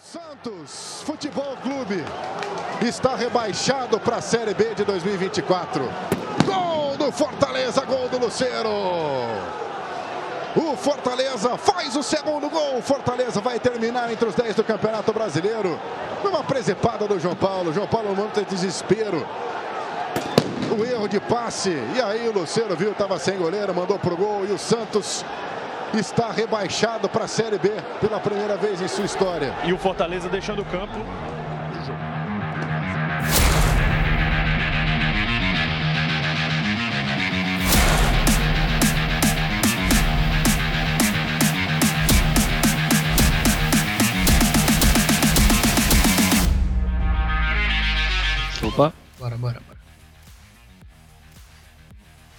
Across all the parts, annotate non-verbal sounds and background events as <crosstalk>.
Santos Futebol Clube está rebaixado para a Série B de 2024. Gol do Fortaleza, gol do Luceiro. O Fortaleza faz o segundo gol. O Fortaleza vai terminar entre os 10 do Campeonato Brasileiro. Numa presepada do João Paulo. João Paulo manda desespero. O erro de passe. E aí o Luceiro viu, estava sem goleiro, mandou pro gol. E o Santos está rebaixado para a Série B pela primeira vez em sua história. E o Fortaleza deixando o campo. Opa. Bora, bora, bora.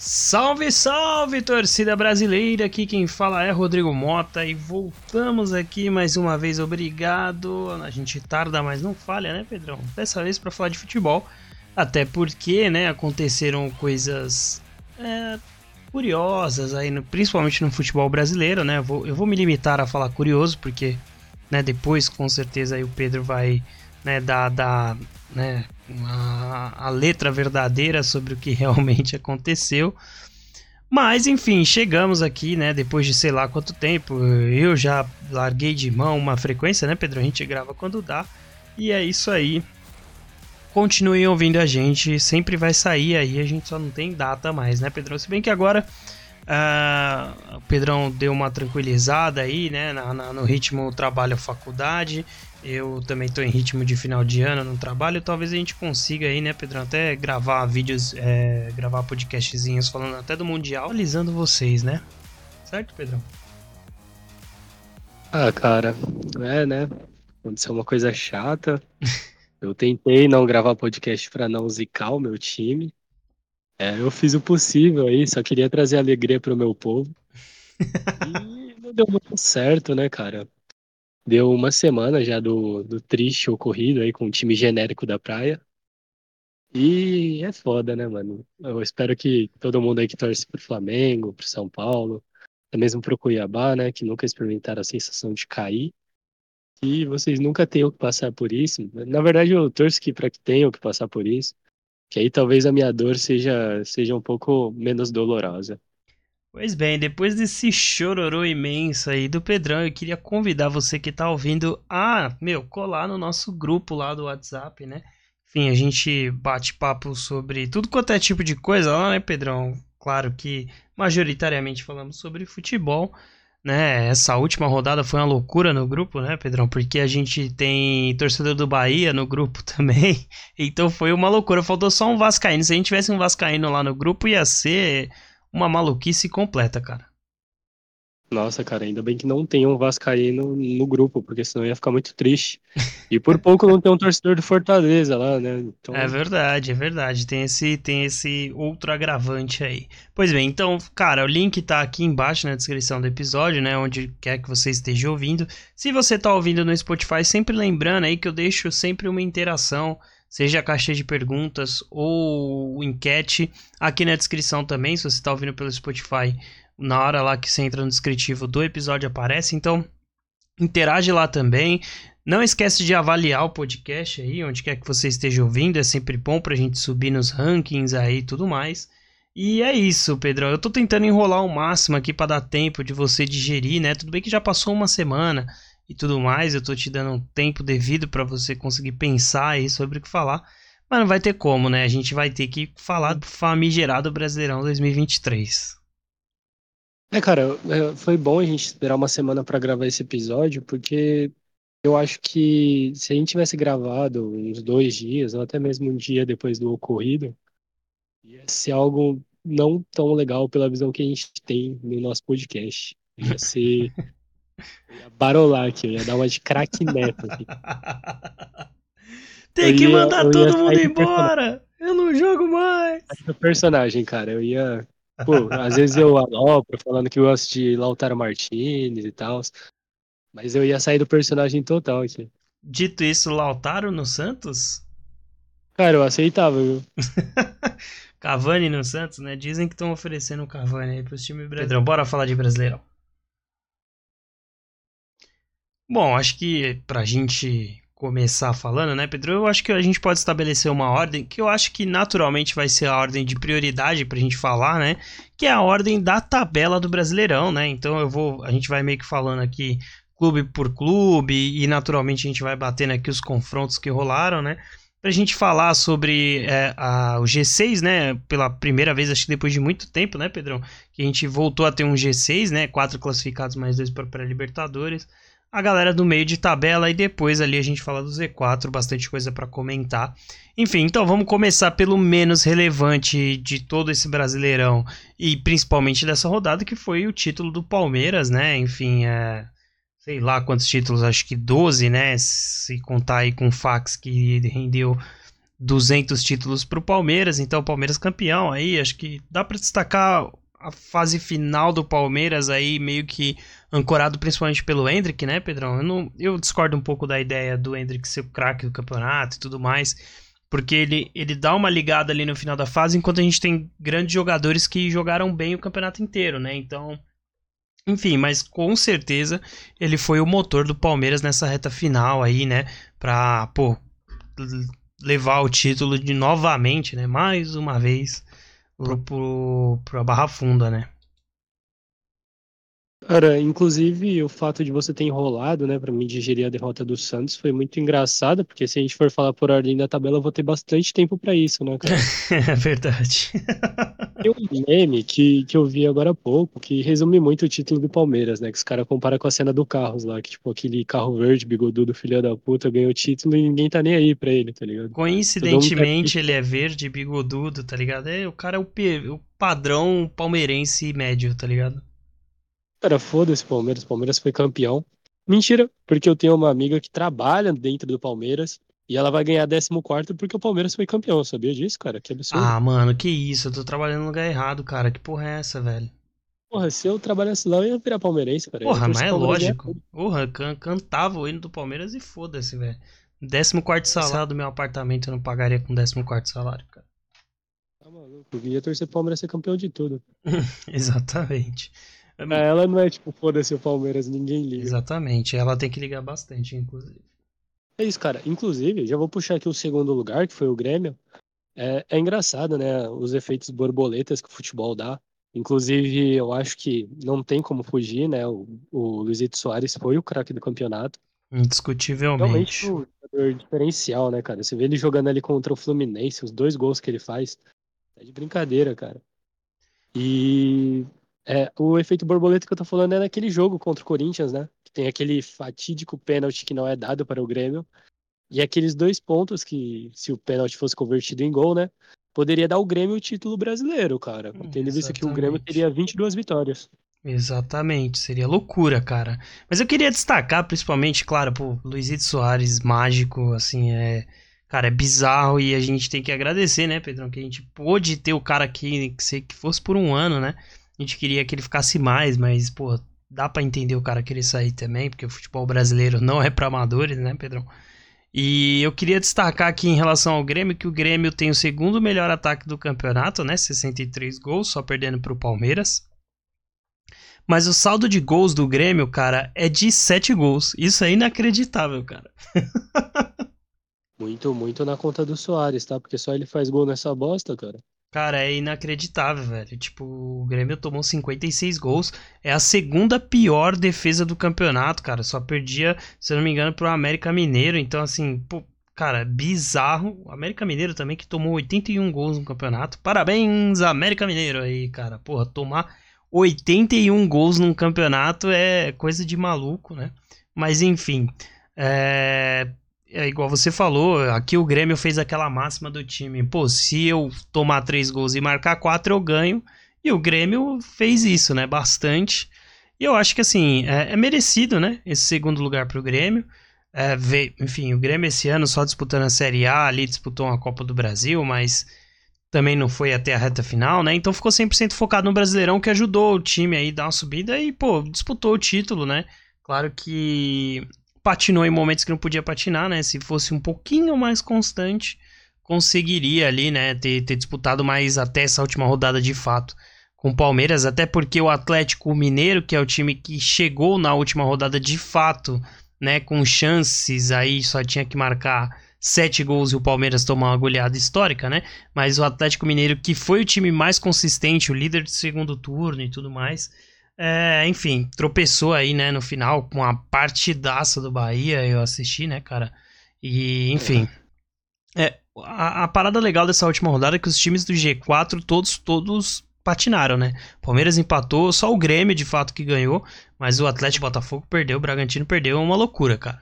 Salve, salve, torcida brasileira! Aqui quem fala é Rodrigo Mota e voltamos aqui mais uma vez. Obrigado. A gente tarda, mas não falha, né, Pedrão? Dessa vez para falar de futebol, até porque, né, aconteceram coisas é, curiosas aí, no, principalmente no futebol brasileiro, né? Eu vou, eu vou me limitar a falar curioso, porque, né, depois com certeza aí o Pedro vai, né, dar, dar né, a, a letra verdadeira sobre o que <laughs> realmente aconteceu. Mas enfim, chegamos aqui, né? Depois de sei lá quanto tempo, eu já larguei de mão uma frequência, né, Pedro? A gente grava quando dá. E é isso aí. Continuem ouvindo a gente, sempre vai sair aí, a gente só não tem data mais, né, Pedrão? Se bem que agora uh, o Pedrão deu uma tranquilizada aí, né, na, na, no ritmo trabalho-faculdade. Eu também estou em ritmo de final de ano no trabalho. Talvez a gente consiga aí, né, Pedrão, até gravar vídeos, é, gravar podcastzinhos falando até do Mundial, atualizando vocês, né? Certo, Pedrão? Ah, cara, é, né? Aconteceu uma coisa chata. <laughs> Eu tentei não gravar podcast para não zicar o meu time. É, eu fiz o possível aí, só queria trazer alegria pro meu povo. <laughs> E não deu muito certo, né, cara? Deu uma semana já do, do triste ocorrido aí com o time genérico da praia. E é foda, né, mano? Eu espero que todo mundo aí que torce pro Flamengo, pro São Paulo, até mesmo pro Cuiabá, né, que nunca experimentaram a sensação de cair, e vocês nunca tenham que passar por isso. Na verdade, eu torço que para que tenham que passar por isso, que aí talvez a minha dor seja, seja um pouco menos dolorosa. Pois bem, depois desse chororô imenso aí do Pedrão, eu queria convidar você que tá ouvindo a, meu, colar no nosso grupo lá do WhatsApp, né? Enfim, a gente bate papo sobre tudo quanto é tipo de coisa lá, né, Pedrão? Claro que majoritariamente falamos sobre futebol, né? Essa última rodada foi uma loucura no grupo, né, Pedrão? Porque a gente tem torcedor do Bahia no grupo <laughs> também. Então foi uma loucura. Faltou só um Vascaíno. Se a gente tivesse um Vascaíno lá no grupo, ia ser uma maluquice completa, cara. Nossa, cara, ainda bem que não tem um Vascaíno no grupo, porque senão ia ficar muito triste. E por <laughs> pouco não tem um torcedor do Fortaleza lá, né? Então... É verdade, é verdade. Tem esse, tem esse outro agravante aí. Pois bem, então, cara, o link tá aqui embaixo na descrição do episódio, né? Onde quer que você esteja ouvindo. Se você tá ouvindo no Spotify, sempre lembrando aí que eu deixo sempre uma interação seja a caixa de perguntas ou enquete aqui na descrição também, se você está ouvindo pelo Spotify, na hora lá que você entra no descritivo do episódio aparece, então interage lá também. Não esquece de avaliar o podcast aí, onde quer que você esteja ouvindo, é sempre bom para a gente subir nos rankings aí e tudo mais. E é isso, Pedrão. Eu tô tentando enrolar o máximo aqui para dar tempo de você digerir, né? Tudo bem que já passou uma semana, e tudo mais. Eu tô te dando um tempo devido para você conseguir pensar aí sobre o que falar. Mas não vai ter como, né? A gente vai ter que falar do famigerado Brasileirão 2023. É, cara, é, foi bom a gente esperar uma semana para gravar esse episódio, porque eu acho que se a gente tivesse gravado uns dois dias, ou até mesmo um dia depois do ocorrido, ia ser algo não tão legal pela visão que a gente tem no nosso podcast. Ia ser <laughs> ia barolar aqui, ia dar uma de craque neto aqui. <laughs> Tem eu que ia, mandar todo mundo embora! Eu não jogo mais! O personagem, cara, eu ia. Pô, às vezes eu alopro falando que eu gosto de Lautaro Martinez e tal. Mas eu ia sair do personagem total aqui. Dito isso, Lautaro no Santos? Cara, eu aceitava, viu? <laughs> Cavani no Santos, né? Dizem que estão oferecendo o Cavani aí pros times brasileiros. Bora falar de brasileirão. Bom, acho que pra gente começar falando, né, Pedro? Eu acho que a gente pode estabelecer uma ordem que eu acho que naturalmente vai ser a ordem de prioridade pra gente falar, né? Que é a ordem da tabela do Brasileirão, né? Então eu vou, a gente vai meio que falando aqui clube por clube e naturalmente a gente vai batendo aqui os confrontos que rolaram, né? Pra gente falar sobre é, a, o G6, né? Pela primeira vez, acho que depois de muito tempo, né, Pedrão? Que a gente voltou a ter um G6, né? Quatro classificados mais dois para pré-Libertadores a galera do meio de tabela e depois ali a gente fala do Z4, bastante coisa para comentar. Enfim, então vamos começar pelo menos relevante de todo esse Brasileirão e principalmente dessa rodada que foi o título do Palmeiras, né? Enfim, é sei lá quantos títulos, acho que 12, né? Se contar aí com o Fax que rendeu 200 títulos para o Palmeiras, então o Palmeiras campeão aí, acho que dá para destacar a fase final do Palmeiras aí meio que ancorado principalmente pelo Hendrick, né, Pedrão? Eu, não, eu discordo um pouco da ideia do Hendrick ser o craque do campeonato e tudo mais, porque ele, ele dá uma ligada ali no final da fase, enquanto a gente tem grandes jogadores que jogaram bem o campeonato inteiro, né? Então, enfim, mas com certeza ele foi o motor do Palmeiras nessa reta final aí, né? Pra, pô, levar o título de novamente, né? Mais uma vez pro, pro, pra Barra Funda, né? Cara, inclusive o fato de você ter enrolado, né, para mim digerir a derrota do Santos foi muito engraçado, porque se a gente for falar por ordem da tabela, eu vou ter bastante tempo para isso, né, cara? <laughs> É verdade. <laughs> Tem um meme que, que eu vi agora há pouco, que resume muito o título do Palmeiras, né, que os caras comparam com a cena do Carros lá, que tipo, aquele carro verde, bigodudo, filho da puta, ganhou o título e ninguém tá nem aí pra ele, tá ligado? Coincidentemente ele é verde, bigodudo, tá ligado? É, o cara é o, o padrão palmeirense médio, tá ligado? Cara, foda-se Palmeiras. Palmeiras foi campeão. Mentira, porque eu tenho uma amiga que trabalha dentro do Palmeiras e ela vai ganhar 14 porque o Palmeiras foi campeão. Sabia disso, cara? Que absurdo. Ah, mano, que isso. Eu tô trabalhando no lugar errado, cara. Que porra é essa, velho? Porra, se eu trabalhasse lá, eu ia virar palmeirense, cara. Porra, mas é lógico. Porra, can cantava o hino do Palmeiras e foda-se, velho. 14 salário do meu apartamento eu não pagaria com 14 salário, cara. Tá maluco, eu ia torcer pro Palmeiras ser campeão de tudo. <laughs> Exatamente. Ela não é tipo, foda-se o Palmeiras, ninguém liga. Exatamente, ela tem que ligar bastante, inclusive. É isso, cara. Inclusive, já vou puxar aqui o segundo lugar, que foi o Grêmio. É, é engraçado, né? Os efeitos borboletas que o futebol dá. Inclusive, eu acho que não tem como fugir, né? O, o Luizito Soares foi o craque do campeonato. Indiscutivelmente. Realmente um jogador diferencial, né, cara? Você vê ele jogando ali contra o Fluminense, os dois gols que ele faz. É de brincadeira, cara. E é, o efeito borboleta que eu tô falando é naquele jogo contra o Corinthians, né? Que tem aquele fatídico pênalti que não é dado para o Grêmio. E aqueles dois pontos que, se o pênalti fosse convertido em gol, né? Poderia dar o Grêmio o título brasileiro, cara. Tendo visto que o Grêmio teria 22 vitórias. Exatamente, seria loucura, cara. Mas eu queria destacar, principalmente, claro, pô, Luizito Soares, mágico, assim, é. Cara, é bizarro e a gente tem que agradecer, né, Pedrão? Que a gente pôde ter o cara aqui, que, se, que fosse por um ano, né? A gente queria que ele ficasse mais, mas, pô, dá para entender o cara querer sair também, porque o futebol brasileiro não é para amadores, né, Pedrão? E eu queria destacar aqui em relação ao Grêmio que o Grêmio tem o segundo melhor ataque do campeonato, né? 63 gols, só perdendo para o Palmeiras. Mas o saldo de gols do Grêmio, cara, é de 7 gols. Isso é inacreditável, cara. <laughs> muito, muito na conta do Soares, tá? Porque só ele faz gol nessa bosta, cara. Cara, é inacreditável, velho. Tipo, o Grêmio tomou 56 gols. É a segunda pior defesa do campeonato, cara. Só perdia, se não me engano, pro América Mineiro. Então, assim, pô, cara, bizarro. O América Mineiro também, que tomou 81 gols no campeonato. Parabéns, América Mineiro aí, cara. Porra, tomar 81 gols num campeonato é coisa de maluco, né? Mas, enfim. É é igual você falou, aqui o Grêmio fez aquela máxima do time. Pô, se eu tomar três gols e marcar quatro, eu ganho. E o Grêmio fez isso, né? Bastante. E eu acho que, assim, é, é merecido, né? Esse segundo lugar para o Grêmio. É, vê, enfim, o Grêmio esse ano só disputando a Série A, ali disputou uma Copa do Brasil, mas também não foi até a reta final, né? Então ficou 100% focado no Brasileirão, que ajudou o time aí a dar uma subida e, pô, disputou o título, né? Claro que patinou em momentos que não podia patinar, né? Se fosse um pouquinho mais constante, conseguiria ali, né, ter, ter disputado mais até essa última rodada de fato com o Palmeiras, até porque o Atlético Mineiro, que é o time que chegou na última rodada de fato né, com chances aí, só tinha que marcar sete gols e o Palmeiras tomar uma goleada histórica, né? Mas o Atlético Mineiro, que foi o time mais consistente, o líder de segundo turno e tudo mais, é, enfim, tropeçou aí, né, no final com a partidaça do Bahia, eu assisti, né, cara? E, enfim. É, a, a, parada legal dessa última rodada é que os times do G4 todos todos patinaram, né? Palmeiras empatou, só o Grêmio de fato que ganhou, mas o Atlético Botafogo perdeu, o Bragantino perdeu, é uma loucura, cara.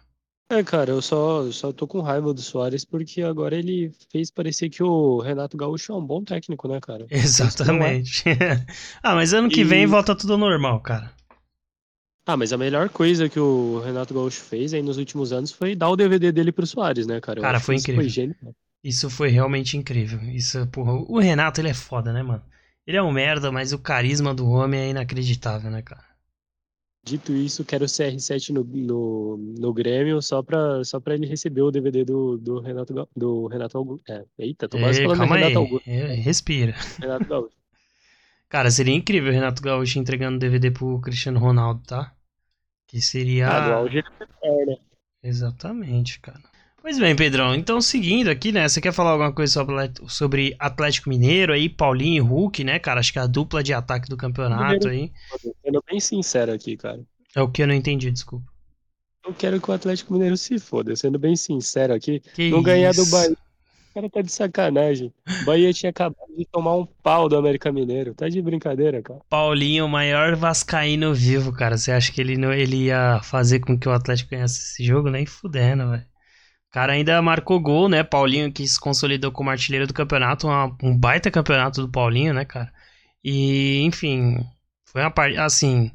É, cara, eu só, eu só tô com raiva do Soares porque agora ele fez parecer que o Renato Gaúcho é um bom técnico, né, cara? <laughs> Exatamente. <laughs> ah, mas ano que e... vem volta tudo normal, cara. Ah, mas a melhor coisa que o Renato Gaúcho fez aí nos últimos anos foi dar o DVD dele pro Soares, né, cara? Eu cara, foi incrível. Foi genial. Isso foi realmente incrível. Isso, porra, o Renato, ele é foda, né, mano? Ele é um merda, mas o carisma do homem é inacreditável, né, cara? Dito isso, quero o CR7 no, no, no Grêmio só pra, só pra ele receber o DVD do, do Renato do Renato Augusto. É, eita, tô quase falando calma Renato aí. Augusto. Respira. Renato Gaúcho. Cara, seria incrível o Renato Gaúcho entregando DVD pro Cristiano Ronaldo, tá? Que seria. Ah, do auge é, né? Exatamente, cara. Pois bem, Pedrão, então seguindo aqui, né? Você quer falar alguma coisa sobre, Atlético Mineiro aí, Paulinho e Hulk, né, cara? Acho que é a dupla de ataque do campeonato aí. Sendo bem sincero aqui, cara. É o que eu não entendi, desculpa. Eu quero que o Atlético Mineiro se foda, sendo bem sincero aqui. Que não isso? ganhar do Bahia. O cara tá de sacanagem. O Bahia tinha acabado de tomar um pau do América Mineiro. Tá de brincadeira, cara. Paulinho, o maior vascaíno vivo, cara. Você acha que ele, não, ele ia fazer com que o Atlético ganhasse esse jogo? Nem fudendo, velho cara ainda marcou gol, né? Paulinho que se consolidou como artilheiro do campeonato, uma, um baita campeonato do Paulinho, né, cara? E, enfim, foi uma parte, assim,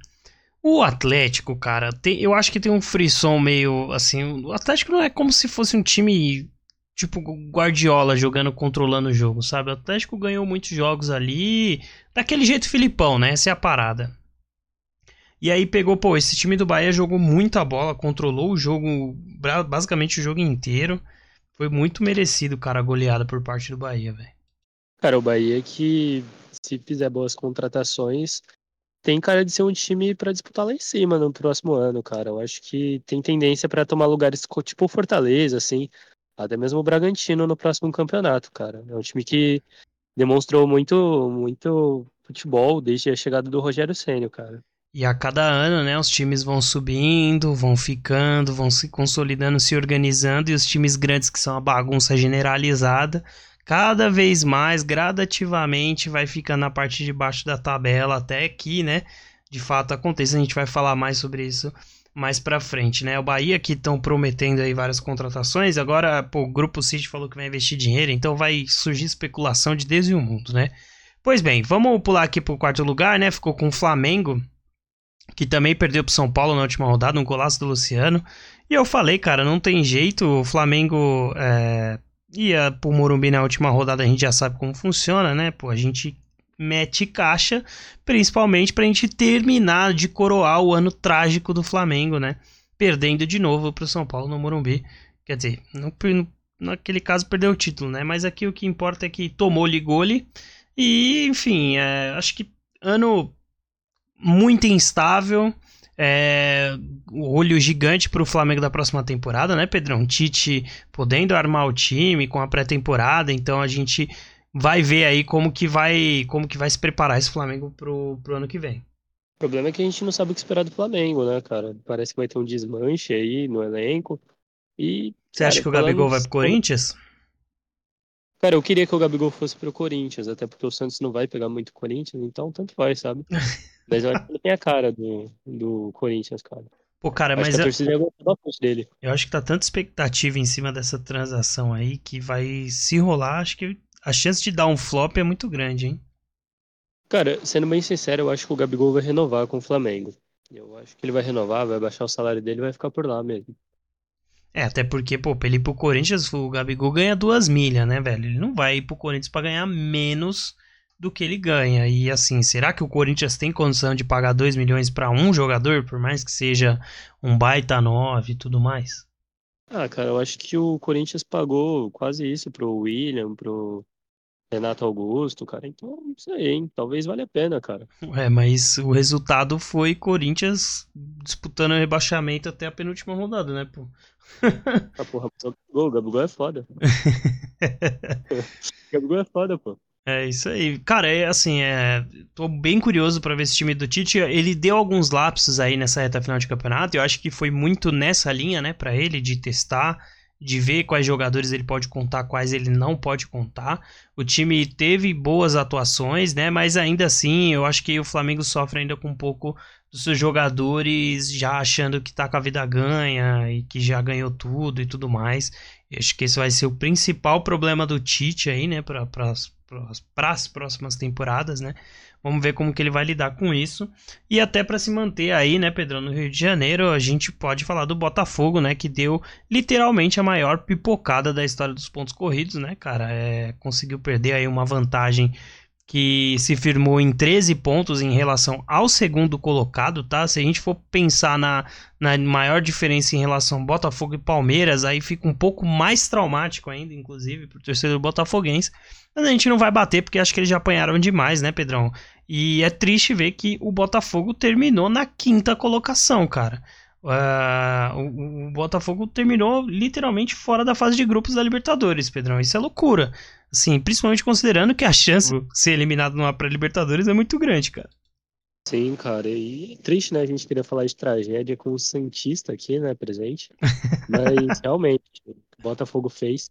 o Atlético, cara, tem, eu acho que tem um frisson meio, assim, o Atlético não é como se fosse um time tipo Guardiola jogando, controlando o jogo, sabe? O Atlético ganhou muitos jogos ali, daquele jeito Filipão, né? Essa é a parada. E aí pegou, pô, esse time do Bahia jogou muita bola, controlou o jogo, basicamente o jogo inteiro. Foi muito merecido, cara, a goleada por parte do Bahia, velho. Cara, o Bahia que, se fizer boas contratações, tem cara de ser um time para disputar lá em cima no próximo ano, cara. Eu acho que tem tendência para tomar lugares tipo Fortaleza, assim, até mesmo o Bragantino no próximo campeonato, cara. É um time que demonstrou muito, muito futebol desde a chegada do Rogério Ceni, cara. E a cada ano, né, os times vão subindo, vão ficando, vão se consolidando, se organizando, e os times grandes que são a bagunça generalizada, cada vez mais, gradativamente, vai ficando na parte de baixo da tabela, até que, né, de fato aconteça. A gente vai falar mais sobre isso mais pra frente, né? O Bahia que estão prometendo aí várias contratações, agora, pô, o Grupo City falou que vai investir dinheiro, então vai surgir especulação de desde o mundo, né? Pois bem, vamos pular aqui pro quarto lugar, né? Ficou com o Flamengo que também perdeu pro São Paulo na última rodada, um golaço do Luciano. E eu falei, cara, não tem jeito, o Flamengo é, ia pro Morumbi na última rodada, a gente já sabe como funciona, né? Pô, a gente mete caixa, principalmente pra gente terminar de coroar o ano trágico do Flamengo, né? Perdendo de novo pro São Paulo no Morumbi. Quer dizer, no, naquele caso perdeu o título, né? Mas aqui o que importa é que tomou ligou-lhe. E, enfim, é, acho que ano muito instável. É, olho gigante para o Flamengo da próxima temporada, né, Pedrão? Tite podendo armar o time com a pré-temporada, então a gente vai ver aí como que vai como que vai se preparar esse Flamengo pro, pro ano que vem. O problema é que a gente não sabe o que esperar do Flamengo, né, cara? Parece que vai ter um desmanche aí no elenco. E você cara, acha que o Gabigol vai pro Corinthians? Cara, eu queria que o Gabigol fosse pro Corinthians, até porque o Santos não vai pegar muito Corinthians, então tanto faz, sabe? <laughs> Mas eu acho que ele tem a cara do, do Corinthians, cara. Pô, cara, acho mas. a torcida eu... bastante dele. Eu acho que tá tanta expectativa em cima dessa transação aí que vai se rolar. Acho que a chance de dar um flop é muito grande, hein? Cara, sendo bem sincero, eu acho que o Gabigol vai renovar com o Flamengo. Eu acho que ele vai renovar, vai baixar o salário dele e vai ficar por lá mesmo. É, até porque, pô, pra ele ir pro Corinthians, o Gabigol ganha duas milhas, né, velho? Ele não vai ir pro Corinthians pra ganhar menos do que ele ganha. E assim, será que o Corinthians tem condição de pagar 2 milhões para um jogador, por mais que seja um baita 9 e tudo mais? Ah, cara, eu acho que o Corinthians pagou quase isso pro William, pro, Renato Augusto, cara. Então, não sei, hein? Talvez valha a pena, cara. <laughs> É, mas o resultado foi Corinthians disputando o rebaixamento até a penúltima rodada, né, pô? <laughs> ah, porra, o Gabigol é foda. <laughs> Gabigol é foda, pô. É isso aí. Cara, é assim, é, tô bem curioso para ver esse time do Tite. Ele deu alguns lapsos aí nessa reta final de campeonato. Eu acho que foi muito nessa linha, né, para ele de testar, de ver quais jogadores ele pode contar, quais ele não pode contar. O time teve boas atuações, né, mas ainda assim, eu acho que o Flamengo sofre ainda com um pouco dos seus jogadores já achando que tá com a vida ganha e que já ganhou tudo e tudo mais. Eu acho que esse vai ser o principal problema do Tite aí, né, para as próximas temporadas, né? Vamos ver como que ele vai lidar com isso. E até para se manter aí, né, Pedrão, no Rio de Janeiro, a gente pode falar do Botafogo, né, que deu literalmente a maior pipocada da história dos pontos corridos, né, cara? É, conseguiu perder aí uma vantagem que se firmou em 13 pontos em relação ao segundo colocado, tá? Se a gente for pensar na, na maior diferença em relação Botafogo e Palmeiras, aí fica um pouco mais traumático ainda, inclusive, para o torcedor botafoguense. Mas a gente não vai bater porque acho que eles já apanharam demais, né, Pedrão? E é triste ver que o Botafogo terminou na quinta colocação, cara. Uh, o, o, Botafogo terminou literalmente fora da fase de grupos da Libertadores, Pedrão. Isso é loucura. Assim, principalmente considerando que a chance de ser eliminado numa pré-Libertadores é muito grande, cara. Sim, cara, e é triste, né? A gente queria falar de tragédia com o Santista aqui, né, presente. <laughs> Mas realmente, o Botafogo fez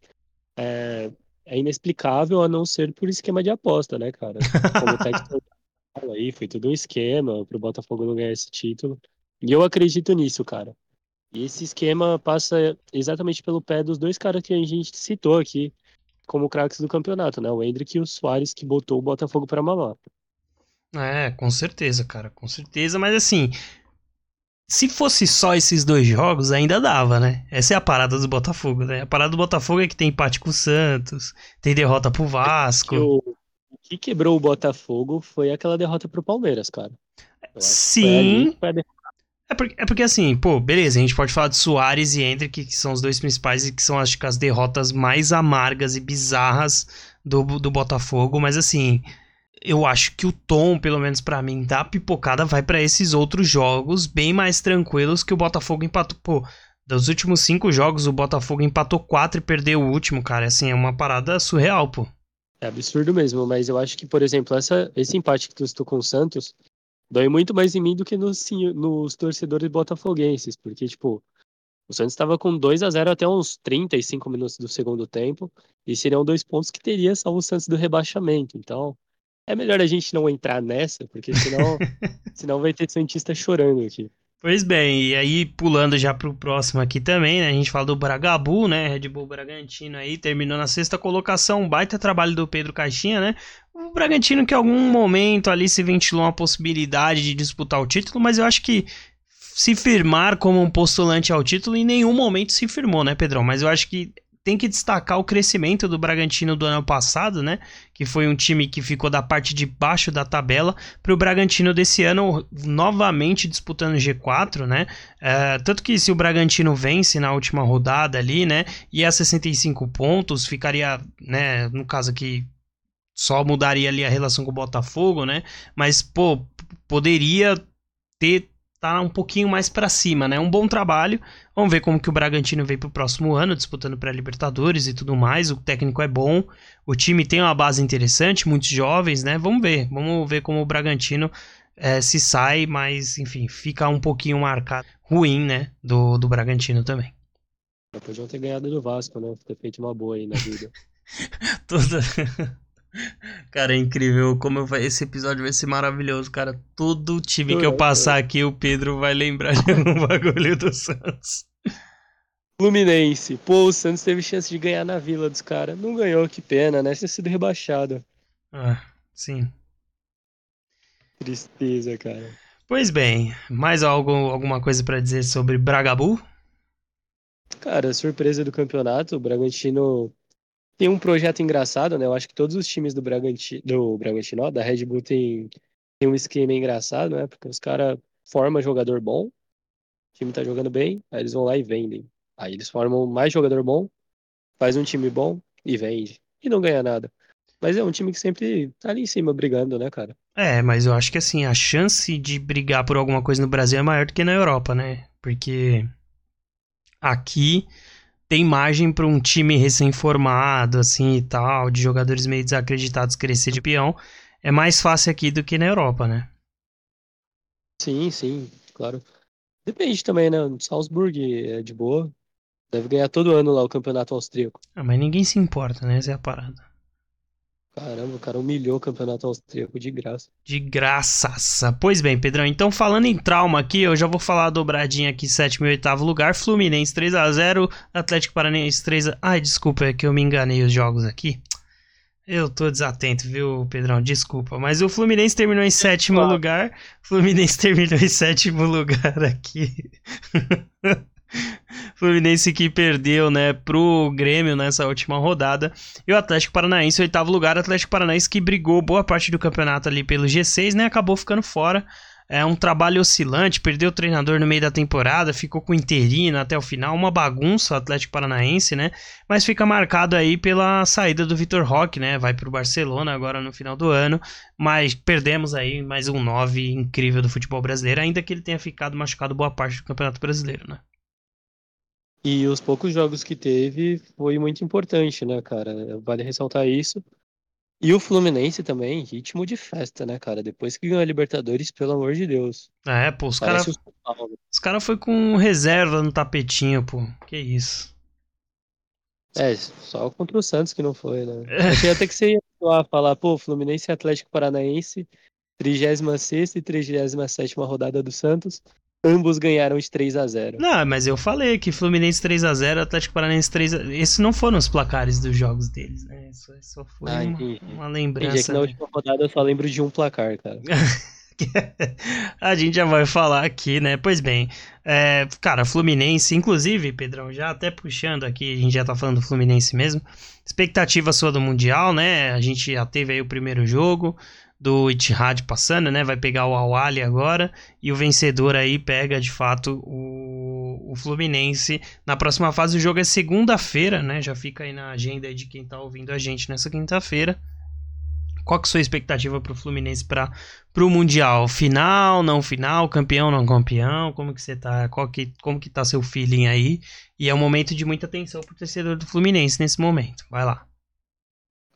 é, é, inexplicável a não ser por esquema de aposta, né, cara? Como o <laughs> aí, foi tudo um esquema pro Botafogo não ganhar esse título. E eu acredito nisso, cara. E esse esquema passa exatamente pelo pé dos dois caras que a gente citou aqui como craques do campeonato, né? O Hendrick e o Soares que botou o Botafogo para mamar. É, com certeza, cara, com certeza, mas assim, se fosse só esses dois jogos, ainda dava, né? Essa é a parada do Botafogo, né? A parada do Botafogo é que tem empate com o Santos, tem derrota pro Vasco. O, que quebrou o Botafogo foi aquela derrota pro Palmeiras, cara. Sim. Foi é porque, é porque assim, pô, beleza, a gente pode falar de Soares e Hendrick, que são os dois principais e que são, acho que, as derrotas mais amargas e bizarras do, do Botafogo, mas assim, eu acho que o tom, pelo menos para mim, da pipocada vai para esses outros jogos bem mais tranquilos que o Botafogo empatou. Pô, dos últimos cinco jogos, o Botafogo empatou quatro e perdeu o último, cara. Assim, é uma parada surreal, pô. É absurdo mesmo, mas eu acho que, por exemplo, essa, esse empate que tu citou com o Santos dói muito mais em mim do que nos, nos torcedores botafoguenses, porque, tipo, o Santos estava com 2 a 0 até uns 35 minutos do segundo tempo, e seriam dois pontos que teria salvo o Santos do rebaixamento. Então, é melhor a gente não entrar nessa, porque senão, <laughs> senão vai ter Santista chorando aqui. Pois bem, e aí pulando já pro próximo aqui também, né? A gente fala do Bragabu, né? Red Bull Bragantino aí, terminou na sexta colocação, baita trabalho do Pedro Caixinha, né? O Bragantino que em algum momento ali se ventilou uma possibilidade de disputar o título, mas eu acho que se firmar como um postulante ao título em nenhum momento se firmou, né, Pedrão? Mas eu acho que tem que destacar o crescimento do Bragantino do ano passado, né? Que foi um time que ficou da parte de baixo da tabela para o Bragantino desse ano novamente disputando G4, né? É, tanto que se o Bragantino vence na última rodada ali, né? E a 65 pontos, ficaria, né? No caso aqui, só mudaria ali a relação com o Botafogo, né? Mas, pô, poderia ter tá um pouquinho mais para cima, né? Um bom trabalho. Vamos ver como que o Bragantino vem pro próximo ano, disputando para Libertadores e tudo mais. O técnico é bom, o time tem uma base interessante, muitos jovens, né? Vamos ver, vamos ver como o Bragantino é, se sai, mas enfim, fica um pouquinho marcado ruim, né? Do, do Bragantino também. Podiam ter ganhado do Vasco, né? Ter feito uma boa aí na vida. <laughs> Toda... Cara, é incrível como eu... esse episódio vai ser maravilhoso, cara. Todo time que eu passar aqui, o Pedro vai lembrar de um <laughs> bagulho do Santos. Fluminense. Pô, o Santos teve chance de ganhar na vila dos caras. Não ganhou, que pena, né? Tinha sido rebaixado. Ah, sim. Tristeza, cara. Pois bem, mais algo, alguma coisa para dizer sobre Bragabu? Cara, surpresa do campeonato, o Bragantino tem um projeto engraçado, né? Eu acho que todos os times do Bragantino, do Bragantino, da Red Bull tem, tem um esquema engraçado, né? Porque os caras formam jogador bom, o time tá jogando bem, aí eles vão lá e vendem. Aí eles formam mais jogador bom, faz um time bom e vende. E não ganha nada. Mas é um time que sempre tá ali em cima brigando, né, cara? É, mas eu acho que assim, a chance de brigar por alguma coisa no Brasil é maior do que na Europa, né? Porque aqui tem margem para um time recém-formado, assim e tal, de jogadores meio desacreditados crescer de peão. É mais fácil aqui do que na Europa, né? Sim, sim, claro. Depende também, né? Salzburg é de boa. Deve ganhar todo ano lá o campeonato austríaco. Ah, mas ninguém se importa, né? Essa é a parada. Caramba, o cara humilhou o campeonato austríaco de graça. De graçaça. Pois bem, Pedrão, então falando em trauma aqui, eu já vou falar a dobradinha aqui, sétimo e oitavo lugar. Fluminense 3 a 0 Atlético Paranaense 3 a... Ai, desculpa, é que eu me enganei os jogos aqui. Eu tô desatento, viu, Pedrão? Desculpa. Mas o Fluminense terminou em sétimo claro. lugar. Fluminense <laughs> terminou em sétimo lugar aqui. <laughs> Fluminense que perdeu, né, pro Grêmio nessa última rodada. E o Atlético Paranaense, oitavo lugar. Atlético Paranaense que brigou boa parte do campeonato ali pelo G6, né? Acabou ficando fora. É um trabalho oscilante, perdeu o treinador no meio da temporada, ficou com interino até o final, uma bagunça o Atlético Paranaense, né? Mas fica marcado aí pela saída do Vitor Roque, né? Vai pro Barcelona agora no final do ano, mas perdemos aí mais um 9 incrível do futebol brasileiro, ainda que ele tenha ficado machucado boa parte do Campeonato Brasileiro, né? E os poucos jogos que teve foi muito importante, né, cara? Vale ressaltar isso. E o Fluminense também, ritmo de festa, né, cara? Depois que ganhou a Libertadores, pelo amor de Deus. É, pô, os caras. Os caras foi com reserva no tapetinho, pô. Que isso. É, só contra o Santos que não foi, né? <laughs> Achei até que você ia lá falar, pô, Fluminense e Atlético Paranaense, 36 e 37 rodada do Santos. Ambos ganharam de 3 a 0 Não, mas eu falei que Fluminense 3 a 0 Atlético Paranaense 3 a... Esses não foram os placares dos jogos deles, né? Isso só foi ah, uma, uma, lembrança. Entendi, é que na última rodada eu só lembro de um placar, cara. <laughs> a gente já vai falar aqui, né? Pois bem, é, cara, Fluminense, inclusive, Pedrão, já até puxando aqui, a gente já tá falando do Fluminense mesmo. Expectativa sua do Mundial, né? A gente já teve aí o primeiro jogo do Itihad passando, né? Vai pegar o al agora e o vencedor aí pega de fato o, o Fluminense na próxima fase. O jogo é segunda-feira, né? Já fica aí na agenda de quem tá ouvindo a gente nessa quinta-feira. Qual que é a sua expectativa para o Fluminense para o Mundial? Final, não final, campeão, não campeão? Como que você tá? Qual que, como que tá seu feeling aí? E é um momento de muita atenção pro torcedor do Fluminense nesse momento. Vai lá.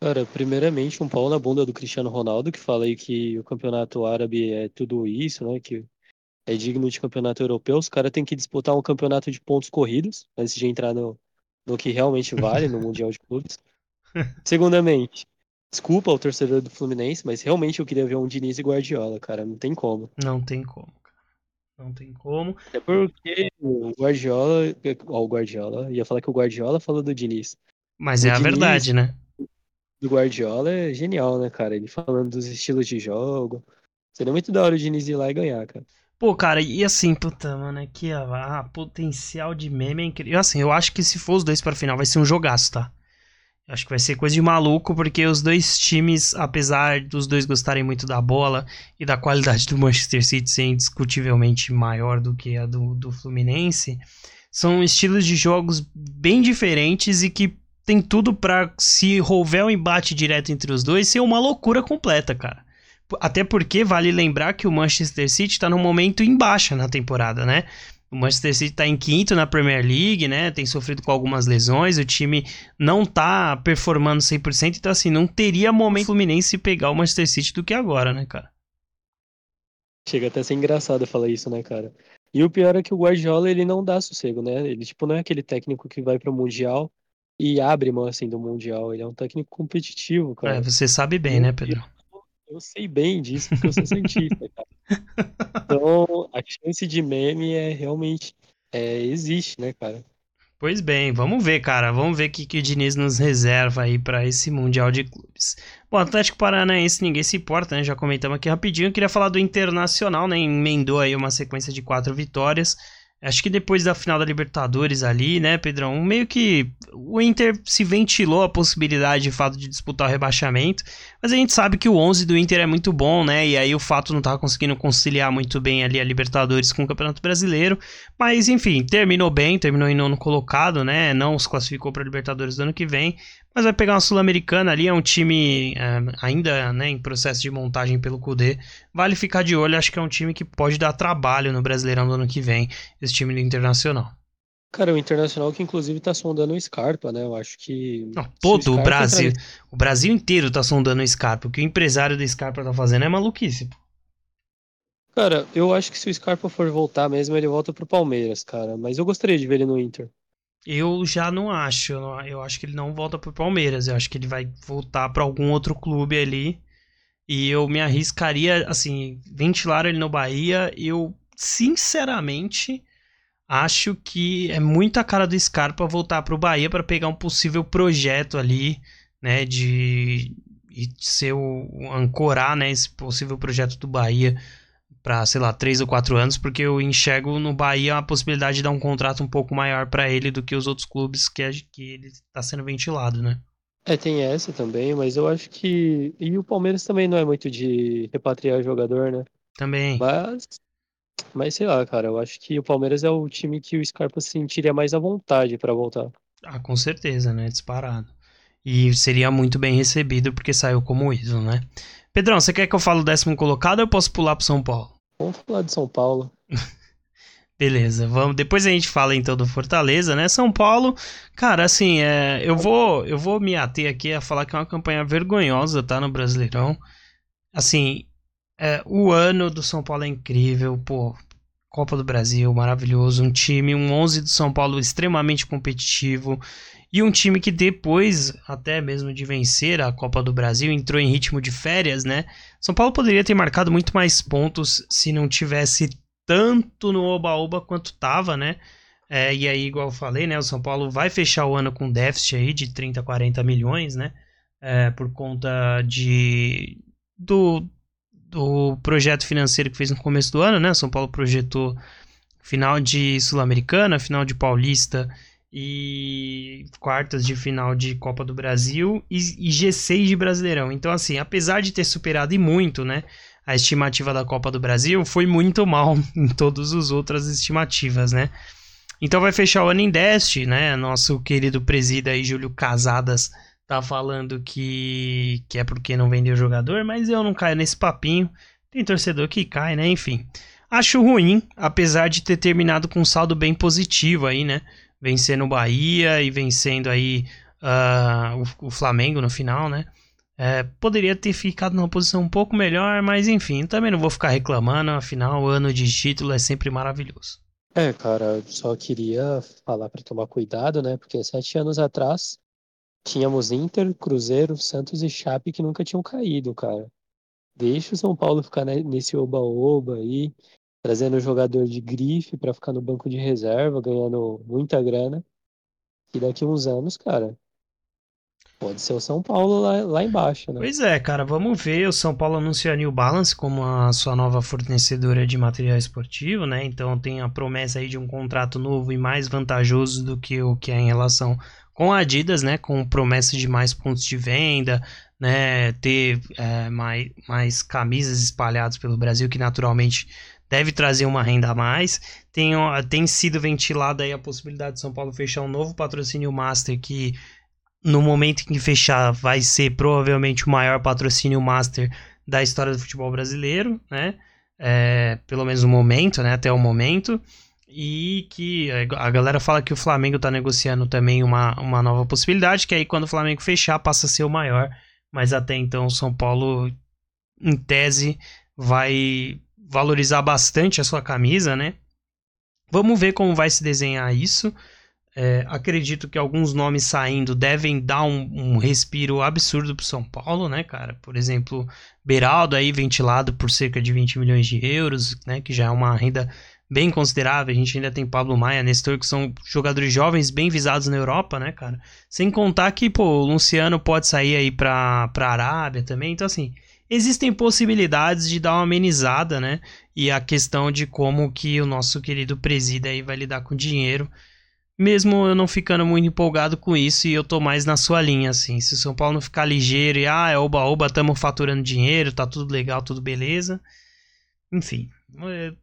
Cara, primeiramente, um pau na bunda do Cristiano Ronaldo, que fala aí que o campeonato árabe é tudo isso, né? Que é digno de campeonato europeu. Os caras têm que disputar um campeonato de pontos corridos antes de entrar no, no que realmente vale no Mundial de Clubes. <laughs> Segundamente, desculpa o torcedor do Fluminense, mas realmente eu queria ver um Diniz e Guardiola, cara. Não tem como. Não tem como, cara. Não tem como. É porque o Guardiola. Ó, o Guardiola. Ia falar que o Guardiola falou do Diniz. Mas o é Diniz, a verdade, né? Do Guardiola é genial, né, cara? Ele falando dos estilos de jogo. Seria muito da hora o Diniz ir lá e ganhar, cara. Pô, cara, e assim, puta, mano, é que a, a potencial de meme é incrível. Assim, eu acho que se for os dois pra final vai ser um jogaço, tá? Acho que vai ser coisa de maluco, porque os dois times, apesar dos dois gostarem muito da bola e da qualidade do Manchester City ser indiscutivelmente maior do que a do, do Fluminense, são estilos de jogos bem diferentes e que tem tudo para se houver um embate direto entre os dois, ser uma loucura completa, cara. Até porque vale lembrar que o Manchester City tá num momento em baixa na temporada, né? O Manchester City tá em quinto na Premier League, né? Tem sofrido com algumas lesões, o time não tá performando 100%, então assim, não teria momento Fluminense pegar o Manchester City do que agora, né, cara? Chega até a ser engraçado falar isso, né, cara? E o pior é que o Guardiola, ele não dá sossego, né? Ele, tipo, não é aquele técnico que vai pro Mundial e abre mão assim do Mundial. Ele é um técnico competitivo, cara. É, você sabe bem, né, Pedro? Eu, eu sei bem disso porque eu sou cientista, <laughs> cara. Então, a chance de meme é realmente é, existe, né, cara? Pois bem, vamos ver, cara. Vamos ver o que, que o Diniz nos reserva aí para esse Mundial de Clubes. Bom, Atlético Paranaense, ninguém se importa, né? Já comentamos aqui rapidinho. Eu queria falar do Internacional, né? Emendou aí uma sequência de quatro vitórias. Acho que depois da final da Libertadores ali, né, Pedrão? Meio que o Inter se ventilou a possibilidade de fato de disputar o rebaixamento, mas a gente sabe que o 11 do Inter é muito bom, né? E aí o fato não tava conseguindo conciliar muito bem ali a Libertadores com o Campeonato Brasileiro, mas enfim, terminou bem, terminou em nono colocado, né? Não se classificou para a Libertadores do ano que vem, mas vai pegar uma Sul-Americana ali, é um time é, ainda né, em processo de montagem pelo Cudê. Vale ficar de olho, acho que é um time que pode dar trabalho no Brasileirão do ano que vem, esse time do Internacional. Cara, o Internacional que inclusive tá sondando o Scarpa, né? Eu acho que. Não, todo o, o Brasil. Entra... O Brasil inteiro tá sondando o Scarpa. O que o empresário do Scarpa tá fazendo é maluquice, pô. Cara, eu acho que se o Scarpa for voltar mesmo, ele volta pro Palmeiras, cara. Mas eu gostaria de ver ele no Inter. Eu já não acho. Eu acho que ele não volta pro Palmeiras. Eu acho que ele vai voltar para algum outro clube ali. E eu me arriscaria, assim, ventilar ele no Bahia. Eu, sinceramente, acho que é muita cara do Scarpa voltar pro Bahia para pegar um possível projeto ali, né? De, de ser o, ancorar, né? Esse possível projeto do Bahia para sei lá, três ou quatro anos, porque eu enxergo no Bahia a possibilidade de dar um contrato um pouco maior para ele do que os outros clubes que, que ele está sendo ventilado, né? É, tem essa também, mas eu acho que. E o Palmeiras também não é muito de repatriar jogador, né? Também. Mas. Mas sei lá, cara, eu acho que o Palmeiras é o time que o Scarpa sentiria mais à vontade para voltar. Ah, com certeza, né? Disparado. E seria muito bem recebido porque saiu como ídolo, né? Pedrão, você quer que eu fale o décimo colocado ou eu posso pular pro São Paulo? Vamos falar de São Paulo. <laughs> Beleza, vamos. Depois a gente fala então do Fortaleza, né? São Paulo, cara, assim, é, eu vou, eu vou me ater aqui a falar que é uma campanha vergonhosa, tá no Brasileirão. Assim, é, o ano do São Paulo é incrível, pô. Copa do Brasil, maravilhoso, um time, um 11 do São Paulo extremamente competitivo e um time que depois, até mesmo de vencer a Copa do Brasil, entrou em ritmo de férias, né? São Paulo poderia ter marcado muito mais pontos se não tivesse tanto no oba-oba quanto tava, né? É, e aí, igual eu falei, né? O São Paulo vai fechar o ano com déficit aí de 30, 40 milhões, né? É, por conta de do, do projeto financeiro que fez no começo do ano, né? São Paulo projetou final de Sul-Americana, final de Paulista e quartas de final de Copa do Brasil e, e, G6 de Brasileirão. Então, assim, apesar de ter superado e muito, né, a estimativa da Copa do Brasil, foi muito mal <laughs> em todas as outras estimativas, né? Então vai fechar o ano em Deste, né? Nosso querido presida aí, Júlio Casadas, tá falando que, que é porque não vendeu jogador, mas eu não caio nesse papinho. Tem torcedor que cai, né? Enfim. Acho ruim, apesar de ter terminado com um saldo bem positivo aí, né? Vencendo o Bahia e vencendo aí uh, o, o, Flamengo no final, né? É, poderia ter ficado numa posição um pouco melhor, mas enfim, também não vou ficar reclamando, afinal, o ano de título é sempre maravilhoso. É, cara, só queria falar para tomar cuidado, né? Porque sete anos atrás tínhamos Inter, Cruzeiro, Santos e Chape que nunca tinham caído, cara. Deixa o São Paulo ficar nesse oba-oba aí, trazendo jogador de grife para ficar no banco de reserva, ganhando muita grana. E daqui uns anos, cara, pode ser o São Paulo lá, lá embaixo, né? Pois é, cara, vamos ver. O São Paulo anunciou a New Balance como a sua nova fornecedora de material esportivo, né? Então tem a promessa aí de um contrato novo e mais vantajoso do que o que é em relação com a Adidas, né? Com promessa de mais pontos de venda, né? Ter é, mais, mais camisas espalhadas pelo Brasil, que naturalmente deve trazer uma renda a mais. Tem, tem sido ventilada aí a possibilidade de São Paulo fechar um novo patrocínio master que no momento em que fechar vai ser provavelmente o maior patrocínio master da história do futebol brasileiro, né? É, pelo menos no momento, né? Até o momento. E que a galera fala que o Flamengo está negociando também uma, uma nova possibilidade, que aí quando o Flamengo fechar passa a ser o maior. Mas até então o São Paulo, em tese, vai valorizar bastante a sua camisa, né? Vamos ver como vai se desenhar isso. É, acredito que alguns nomes saindo devem dar um, um respiro absurdo para São Paulo, né, cara? Por exemplo, Beraldo aí ventilado por cerca de 20 milhões de euros, né? Que já é uma renda bem considerável. A gente ainda tem Pablo Maia, Nestor, que são jogadores jovens bem visados na Europa, né, cara? Sem contar que, pô, o Luciano pode sair aí para pra Arábia também. Então, assim, existem possibilidades de dar uma amenizada, né? E a questão de como que o nosso querido presida aí vai lidar com dinheiro. Mesmo eu não ficando muito empolgado com isso e eu tô mais na sua linha, assim. Se o São Paulo não ficar ligeiro e, ah, é oba-oba, estamos faturando dinheiro, tá tudo legal, tudo beleza. Enfim,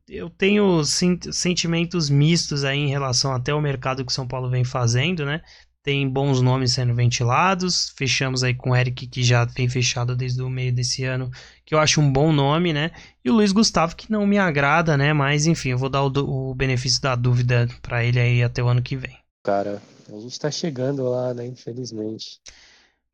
eu tenho sentimentos mistos aí em relação até ao mercado que o São Paulo vem fazendo, né? Tem bons nomes sendo ventilados. Fechamos aí com o Eric, que já vem fechado desde o meio desse ano, que eu acho um bom nome, né? E o Luiz Gustavo, que não me agrada, né? Mas enfim, eu vou dar o, o benefício da dúvida para ele aí até o ano que vem. Cara, a gente tá chegando lá, né? Infelizmente.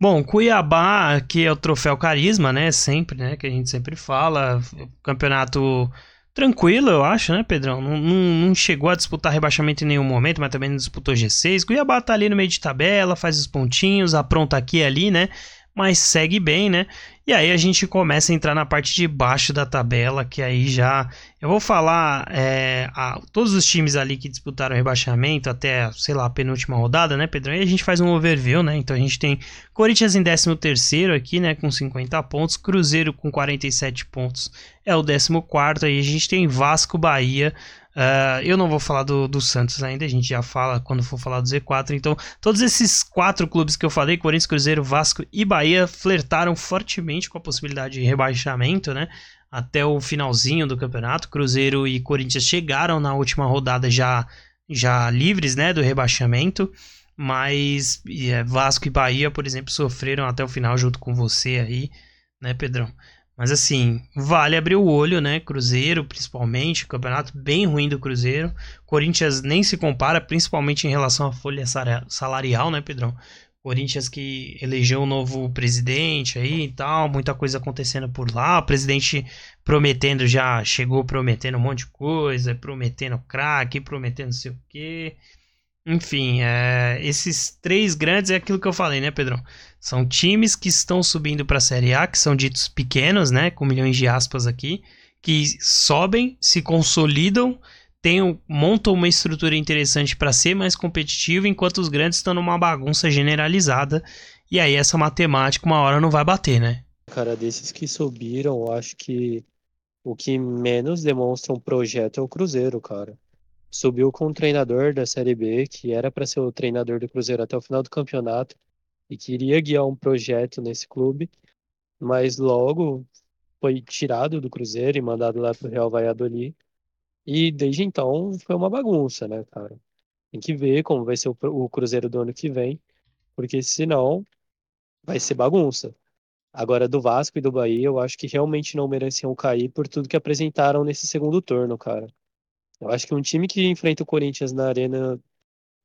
Bom, Cuiabá, que é o troféu carisma, né? Sempre, né? Que a gente sempre fala. Campeonato tranquilo, eu acho, né, Pedrão? Não, não, não, chegou a disputar rebaixamento em nenhum momento, mas também não disputou G6. Cuiabá tá ali no meio de tabela, faz os pontinhos, apronta aqui e ali, né? Mas segue bem, né? E aí a gente começa a entrar na parte de baixo da tabela, que aí já. Eu vou falar é, a, todos os times ali que disputaram rebaixamento até, sei lá, a penúltima rodada, né, Pedrão? E a gente faz um overview, né? Então a gente tem Corinthians em 13 aqui, né, com 50 pontos, Cruzeiro com 47 pontos é o 14, aí a gente tem Vasco, Bahia. Uh, eu não vou falar do, do Santos ainda, a gente já fala quando for falar do Z4. Então, todos esses quatro clubes que eu falei, Corinthians, Cruzeiro, Vasco e Bahia, flertaram fortemente com a possibilidade de rebaixamento, né? Até o finalzinho do campeonato. Cruzeiro e Corinthians chegaram na última rodada já, já livres, né? Do rebaixamento. Mas é, Vasco e Bahia, por exemplo, sofreram até o final junto com você aí, né, Pedrão? Mas assim, vale abrir o olho, né? Cruzeiro, principalmente, campeonato bem ruim do Cruzeiro. Corinthians nem se compara, principalmente em relação à folha salarial, né, Pedrão? Corinthians que elegeu um novo presidente aí e tal, muita coisa acontecendo por lá. O presidente prometendo já chegou prometendo um monte de coisa, prometendo craque, prometendo não sei o quê. Enfim, é, esses três grandes é aquilo que eu falei, né, Pedrão? São times que estão subindo para a Série A, que são ditos pequenos, né, com milhões de aspas aqui, que sobem, se consolidam, tem, montam uma estrutura interessante para ser mais competitivo, enquanto os grandes estão numa bagunça generalizada. E aí essa matemática uma hora não vai bater, né? Cara, desses que subiram, eu acho que o que menos demonstra um projeto é o Cruzeiro, cara subiu com um treinador da Série B, que era para ser o treinador do Cruzeiro até o final do campeonato e queria guiar um projeto nesse clube, mas logo foi tirado do Cruzeiro e mandado lá para o Real Valladolid. E desde então foi uma bagunça, né, cara? Tem que ver como vai ser o Cruzeiro do ano que vem, porque senão vai ser bagunça. Agora, do Vasco e do Bahia, eu acho que realmente não mereciam cair por tudo que apresentaram nesse segundo turno, cara. Eu acho que um time que enfrenta o Corinthians na arena,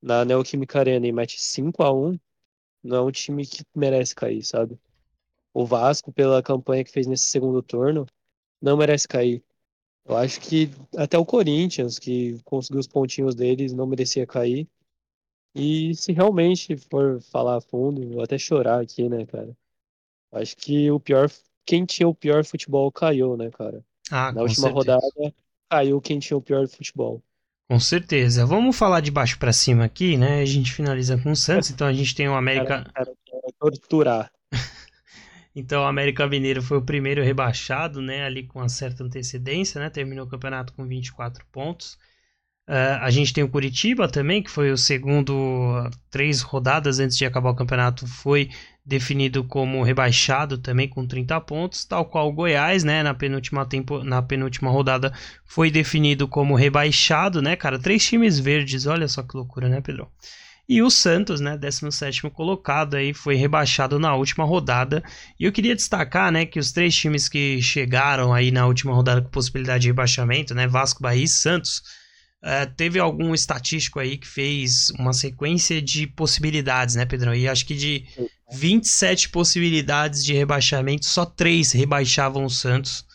na Neoquímica Arena e mete 5 a 1 não é um time que merece cair, sabe? O Vasco, pela campanha que fez nesse segundo turno, não merece cair. Eu acho que até o Corinthians, que conseguiu os pontinhos deles, não merecia cair. E se realmente for falar a fundo, vou até chorar aqui, né, cara? Acho que o pior, quem tinha o pior futebol caiu, né, cara? Ah, Na última certeza. rodada, caiu quem tinha o pior futebol. Com certeza. Vamos falar de baixo para cima aqui, né? A gente finaliza com o Santos, então a gente tem o América. Cara, cara, torturar. <laughs> então o América Mineiro foi o primeiro rebaixado, né? Ali com uma certa antecedência, né? Terminou o campeonato com 24 pontos. Uh, a gente tem o Curitiba também, que foi o segundo, três rodadas antes de acabar o campeonato, foi definido como rebaixado também com 30 pontos, tal qual o Goiás, né, na penúltima, tempo, na penúltima rodada foi definido como rebaixado, né, cara, três times verdes, olha só que loucura, né, Pedro? E o Santos, né, 17º colocado aí, foi rebaixado na última rodada. E eu queria destacar, né, que os três times que chegaram aí na última rodada com possibilidade de rebaixamento, né, Vasco, Bahia e Santos, Uh, teve algum estatístico aí que fez uma sequência de possibilidades, né, Pedrão? E acho que de 27 possibilidades de rebaixamento, só três rebaixavam o Santos.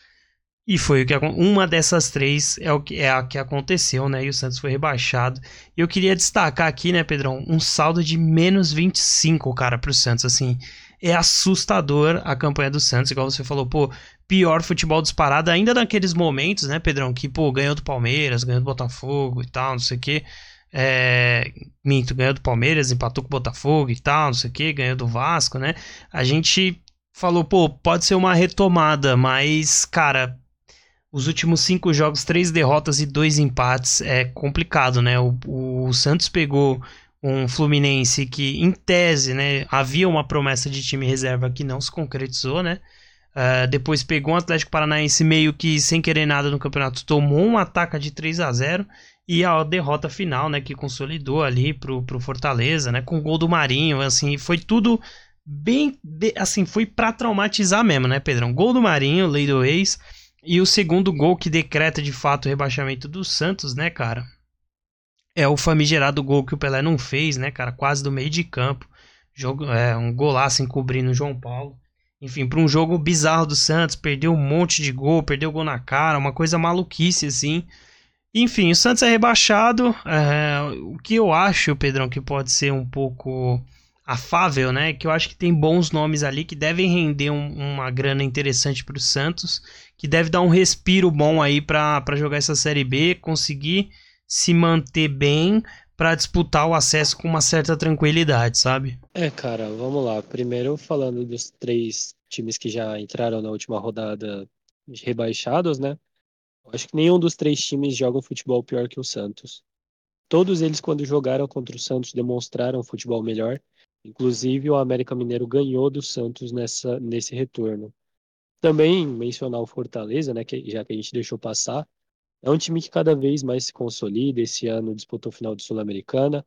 E foi o que uma dessas três é o que é a que aconteceu, né? E o Santos foi rebaixado. E eu queria destacar aqui, né, Pedrão, um saldo de menos 25, cara, pro Santos, assim é assustador a campanha do Santos, igual você falou, pô, pior futebol disparado, ainda naqueles momentos, né, Pedrão, que, pô, ganhou do Palmeiras, ganhou do Botafogo e tal, não sei o quê. É, minto, ganhou do Palmeiras, empatou com o Botafogo e tal, não sei o que, ganhou do Vasco, né? A gente falou, pô, pode ser uma retomada, mas, cara, os últimos cinco jogos, três derrotas e dois empates é complicado, né? O, o Santos pegou um Fluminense que, em tese, né, havia uma promessa de time reserva que não se concretizou, né? Uh, depois pegou um Atlético Paranaense meio que sem querer nada no campeonato, tomou um ataque de 3 a 0 e a derrota final, né, que consolidou ali pro, pro Fortaleza, né, com o gol do Marinho, assim, foi tudo bem, assim, foi para traumatizar mesmo, né, Pedrão? Gol do Marinho, lei do ex, e o segundo gol que decreta de fato o rebaixamento do Santos, né, cara? É o famigerado gol que o Pelé não fez, né, cara? Quase do meio de campo. Jogo, é, um golaço encobrindo o João Paulo. Enfim, para um jogo bizarro do Santos, perdeu um monte de gol, perdeu gol na cara, uma coisa maluquice assim. Enfim, o Santos é rebaixado. É, o que eu acho, Pedrão, que pode ser um pouco afável, né? Que eu acho que tem bons nomes ali que devem render um, uma grana interessante para o Santos, que deve dar um respiro bom aí para jogar essa Série B, conseguir se manter bem para disputar o acesso com uma certa tranquilidade, sabe? É, cara, vamos lá. Primeiro falando dos três times que já entraram na última rodada rebaixados, né? Acho que nenhum dos três times joga futebol pior que o Santos. Todos eles, quando jogaram contra o Santos, demonstraram futebol melhor. Inclusive, o América Mineiro ganhou do Santos nessa, nesse retorno. Também mencionar o Fortaleza, né, que, já que a gente deixou passar, é um time que cada vez mais se consolida. Esse ano disputou o final de Sul-Americana.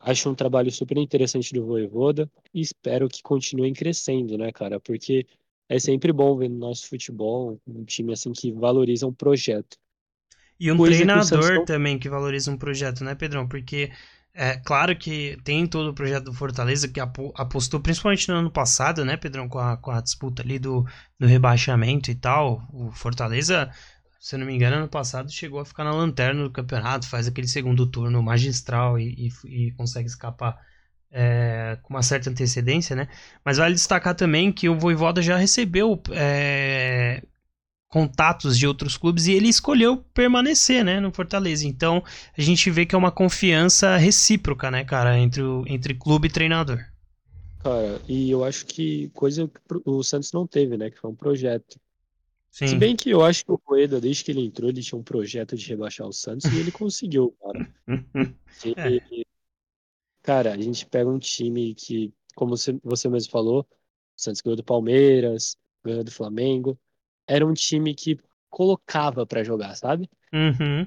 Acho um trabalho super interessante do Voivoda e espero que continuem crescendo, né, cara? Porque é sempre bom ver no nosso futebol um time assim que valoriza um projeto. E um Coisa treinador que também que valoriza um projeto, né, Pedrão? Porque é claro que tem todo o projeto do Fortaleza que apostou, principalmente no ano passado, né, Pedrão, com a, com a disputa ali do, do rebaixamento e tal. O Fortaleza se não me engano, ano passado chegou a ficar na lanterna do campeonato, faz aquele segundo turno magistral e, e, e consegue escapar é, com uma certa antecedência, né? Mas vale destacar também que o Voivoda já recebeu é, contatos de outros clubes e ele escolheu permanecer, né, no Fortaleza. Então a gente vê que é uma confiança recíproca, né, cara, entre, o, entre clube e treinador. Cara, e eu acho que coisa que o Santos não teve, né, que foi um projeto. Sim. Se bem que eu acho que o Coeda, desde que ele entrou, ele tinha um projeto de rebaixar o Santos e ele conseguiu, cara. <laughs> é. Cara, a gente pega um time que, como você mesmo falou, o Santos ganhou do Palmeiras, ganhou do Flamengo. Era um time que colocava para jogar, sabe? Uhum.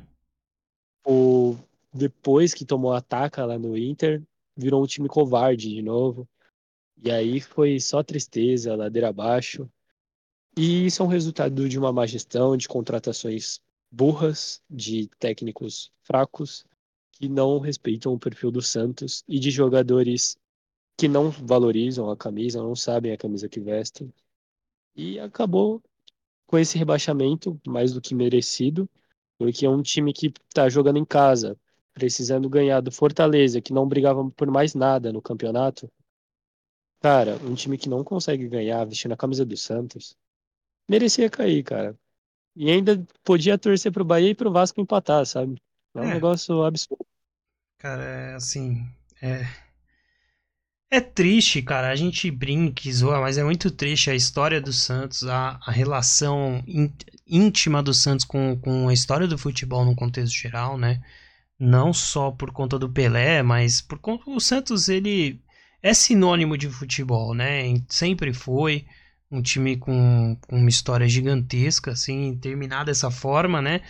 O, depois que tomou a ataca lá no Inter, virou um time covarde de novo. E aí foi só tristeza, ladeira abaixo. E isso é um resultado de uma má gestão, de contratações burras, de técnicos fracos, que não respeitam o perfil do Santos e de jogadores que não valorizam a camisa, não sabem a camisa que vestem. E acabou com esse rebaixamento mais do que merecido, porque é um time que está jogando em casa, precisando ganhar do Fortaleza, que não brigava por mais nada no campeonato. Cara, um time que não consegue ganhar vestindo a camisa do Santos merecia cair, cara. E ainda podia torcer pro Bahia e pro Vasco empatar, sabe? É um é. negócio absurdo. Cara, é assim. É. É triste, cara. A gente brinca e zoa, mas é muito triste a história do Santos, a, a relação íntima do Santos com, com a história do futebol no contexto geral, né? Não só por conta do Pelé, mas por conta. O Santos, ele é sinônimo de futebol, né? Sempre foi um time com, com uma história gigantesca, assim, terminar dessa forma, né?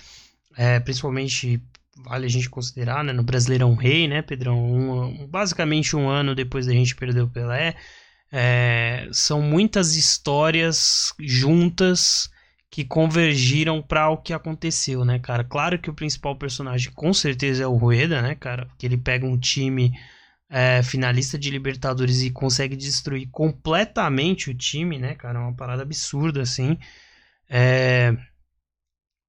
É, principalmente vale a gente considerar, né? No Brasileirão Rei, né, Pedrão? Um, basicamente um ano depois da gente perder o Pelé. É, são muitas histórias juntas que convergiram para o que aconteceu, né, cara? Claro que o principal personagem com certeza é o Rueda, né, cara? Que ele pega um time é, finalista de Libertadores e consegue destruir completamente o time, né, cara? É uma parada absurda, assim. É,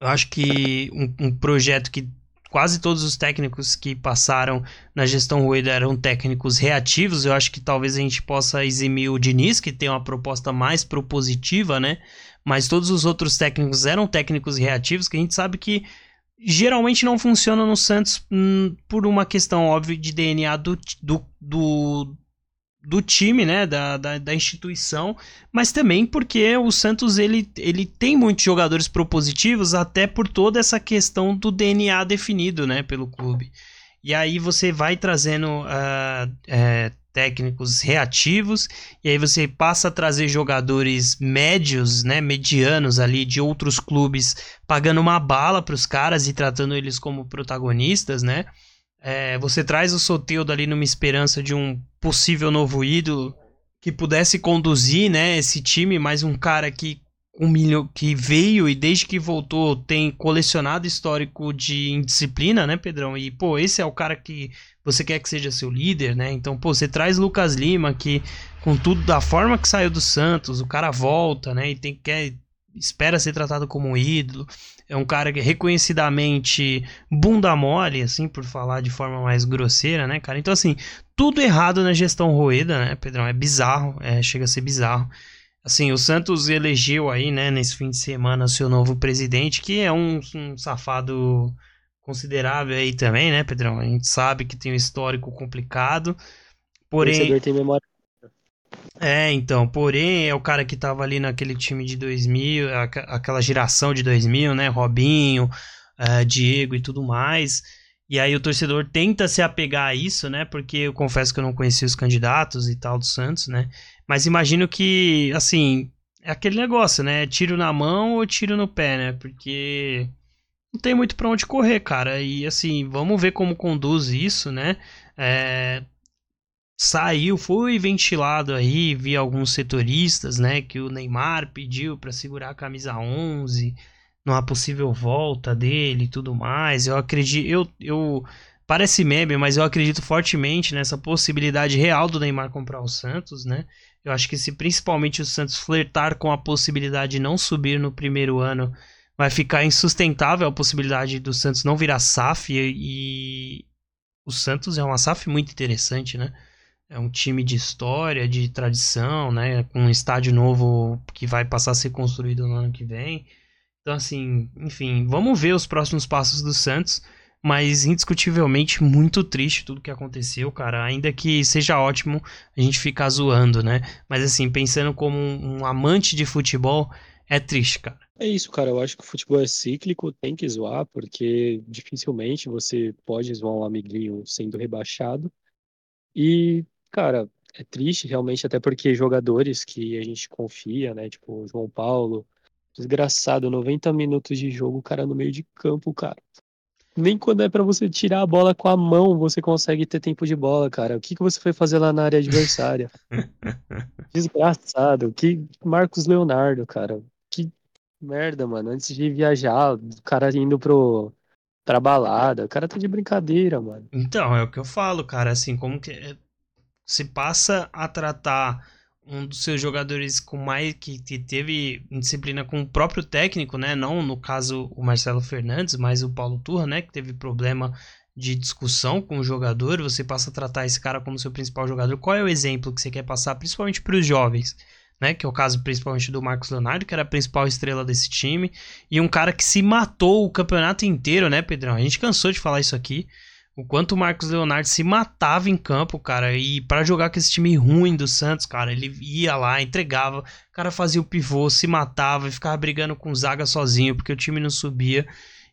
eu acho que um, um, projeto que quase todos os técnicos que passaram na gestão Rueda eram técnicos reativos. Eu acho que talvez a gente possa eximir o Diniz, que tem uma proposta mais propositiva, né? Mas todos os outros técnicos eram técnicos reativos, que a gente sabe que geralmente não funciona no Santos hum, por uma questão óbvia de DNA do, do, do, do time, né, da, da, da, instituição, mas também porque o Santos ele, ele tem muitos jogadores propositivos até por toda essa questão do DNA definido, né, pelo clube. E aí você vai trazendo uh, técnicos reativos, e aí você passa a trazer jogadores médios, né, medianos ali de outros clubes, pagando uma bala para os caras e tratando eles como protagonistas, né? É, você traz o Soteudo ali numa esperança de um possível novo ídolo que pudesse conduzir, né, esse time, mais um cara que um milhão que veio e desde que voltou tem colecionado histórico de indisciplina, né, Pedrão? E pô, esse é o cara que você quer que seja seu líder, né? Então, pô, você traz Lucas Lima que com tudo da forma que saiu do Santos, o cara volta, né, e tem quer espera ser tratado como um ídolo. É um cara que reconhecidamente bunda mole, assim, por falar de forma mais grosseira, né, cara? Então, assim, tudo errado na gestão Rueda, né, Pedrão? É bizarro, é, chega a ser bizarro. Assim, o Santos elegeu aí, né, nesse fim de semana, seu novo presidente, que é um, um safado considerável aí também, né, Pedrão? A gente sabe que tem um histórico complicado. Porém. O tem memória. É, então, porém, é o cara que tava ali naquele time de 2000, aquela geração de 2000, né? Robinho, uh, Diego e tudo mais. E aí o torcedor tenta se apegar a isso, né? Porque eu confesso que eu não conhecia os candidatos e tal do Santos, né? Mas imagino que, assim, é aquele negócio, né? Tiro na mão ou tiro no pé, né? Porque não tem muito para onde correr, cara. E assim, vamos ver como conduz isso, né? É... Saiu, foi ventilado aí, vi alguns setoristas, né? Que o Neymar pediu para segurar a camisa 11 numa possível volta dele e tudo mais. Eu acredito, eu, eu parece meme, mas eu acredito fortemente nessa possibilidade real do Neymar comprar o Santos, né? Eu acho que se principalmente o Santos flertar com a possibilidade de não subir no primeiro ano, vai ficar insustentável a possibilidade do Santos não virar SAF e, e o Santos é uma SAF muito interessante, né? É um time de história, de tradição, né? Com um estádio novo que vai passar a ser construído no ano que vem. Então, assim, enfim, vamos ver os próximos passos do Santos mas indiscutivelmente muito triste tudo que aconteceu, cara. Ainda que seja ótimo a gente ficar zoando, né? Mas assim, pensando como um, um amante de futebol, é triste, cara. É isso, cara. Eu acho que o futebol é cíclico, tem que zoar, porque dificilmente você pode zoar um amiguinho sendo rebaixado. E, cara, é triste realmente, até porque jogadores que a gente confia, né? Tipo, o João Paulo, desgraçado, 90 minutos de jogo, o cara no meio de campo, cara. Nem quando é para você tirar a bola com a mão você consegue ter tempo de bola, cara. O que, que você foi fazer lá na área adversária? <laughs> Desgraçado. Que Marcos Leonardo, cara. Merda, mano. Antes de viajar, o cara indo pro pra balada. O cara tá de brincadeira, mano. Então, é o que eu falo, cara. Assim, como que é, se passa a tratar um dos seus jogadores com mais que, que teve disciplina com o próprio técnico, né? Não no caso o Marcelo Fernandes, mas o Paulo Turra, né? Que teve problema de discussão com o jogador. Você passa a tratar esse cara como seu principal jogador. Qual é o exemplo que você quer passar, principalmente para os jovens? Né, que é o caso principalmente do Marcos Leonardo, que era a principal estrela desse time, e um cara que se matou o campeonato inteiro, né, Pedrão? A gente cansou de falar isso aqui. O quanto o Marcos Leonardo se matava em campo, cara, e para jogar com esse time ruim do Santos, cara, ele ia lá, entregava, o cara fazia o pivô, se matava e ficava brigando com zaga sozinho, porque o time não subia.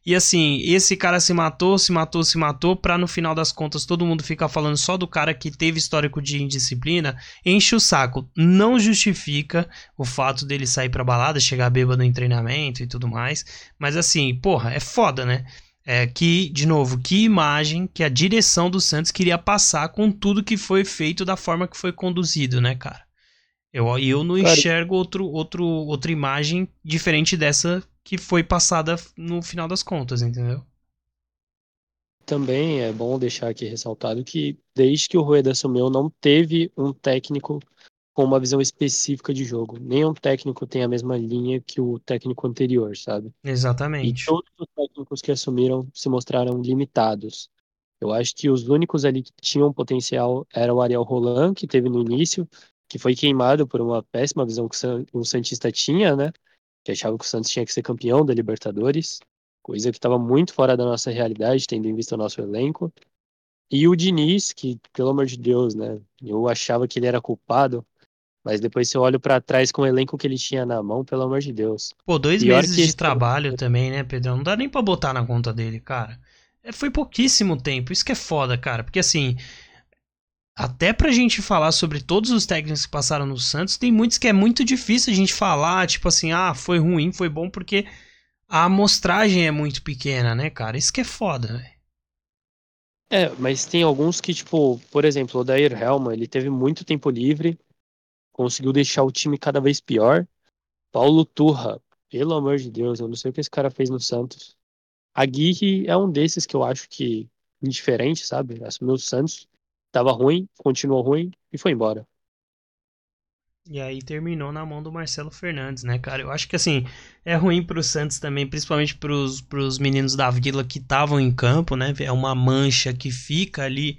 E assim, esse cara se matou, se matou, se matou, pra no final das contas todo mundo ficar falando só do cara que teve histórico de indisciplina, enche o saco. Não justifica o fato dele sair pra balada, chegar bêbado em treinamento e tudo mais. Mas assim, porra, é foda, né? É, que, de novo, que imagem que a direção do Santos queria passar com tudo que foi feito da forma que foi conduzido, né, cara? Eu, eu não cara, enxergo outro, outro, outra imagem diferente dessa que foi passada no final das contas, entendeu? Também é bom deixar aqui ressaltado que desde que o Rueda assumiu não teve um técnico com uma visão específica de jogo. Nenhum técnico tem a mesma linha que o técnico anterior, sabe? Exatamente. E todos os técnicos que assumiram se mostraram limitados. Eu acho que os únicos ali que tinham potencial era o Ariel Roland, que teve no início, que foi queimado por uma péssima visão que o Santista tinha, né? Que achava que o Santos tinha que ser campeão da Libertadores, coisa que estava muito fora da nossa realidade, tendo em vista o nosso elenco. E o Diniz, que, pelo amor de Deus, né? Eu achava que ele era culpado mas depois se eu olho para trás com o elenco que ele tinha na mão, pelo amor de Deus. Pô, dois Pior meses de esse... trabalho também, né, Pedrão? Não dá nem pra botar na conta dele, cara. É, foi pouquíssimo tempo. Isso que é foda, cara. Porque assim. Até pra gente falar sobre todos os técnicos que passaram no Santos, tem muitos que é muito difícil a gente falar, tipo assim, ah, foi ruim, foi bom, porque a amostragem é muito pequena, né, cara? Isso que é foda, velho. É, mas tem alguns que, tipo, por exemplo, o Dair Helma, ele teve muito tempo livre, conseguiu deixar o time cada vez pior. Paulo Turra, pelo amor de Deus, eu não sei o que esse cara fez no Santos. A Guirre é um desses que eu acho que indiferente, sabe? Assumiu o Santos, tava ruim, continuou ruim e foi embora. E aí terminou na mão do Marcelo Fernandes, né, cara? Eu acho que assim, é ruim pro Santos também, principalmente pros, pros meninos da Vila que estavam em campo, né? É uma mancha que fica ali,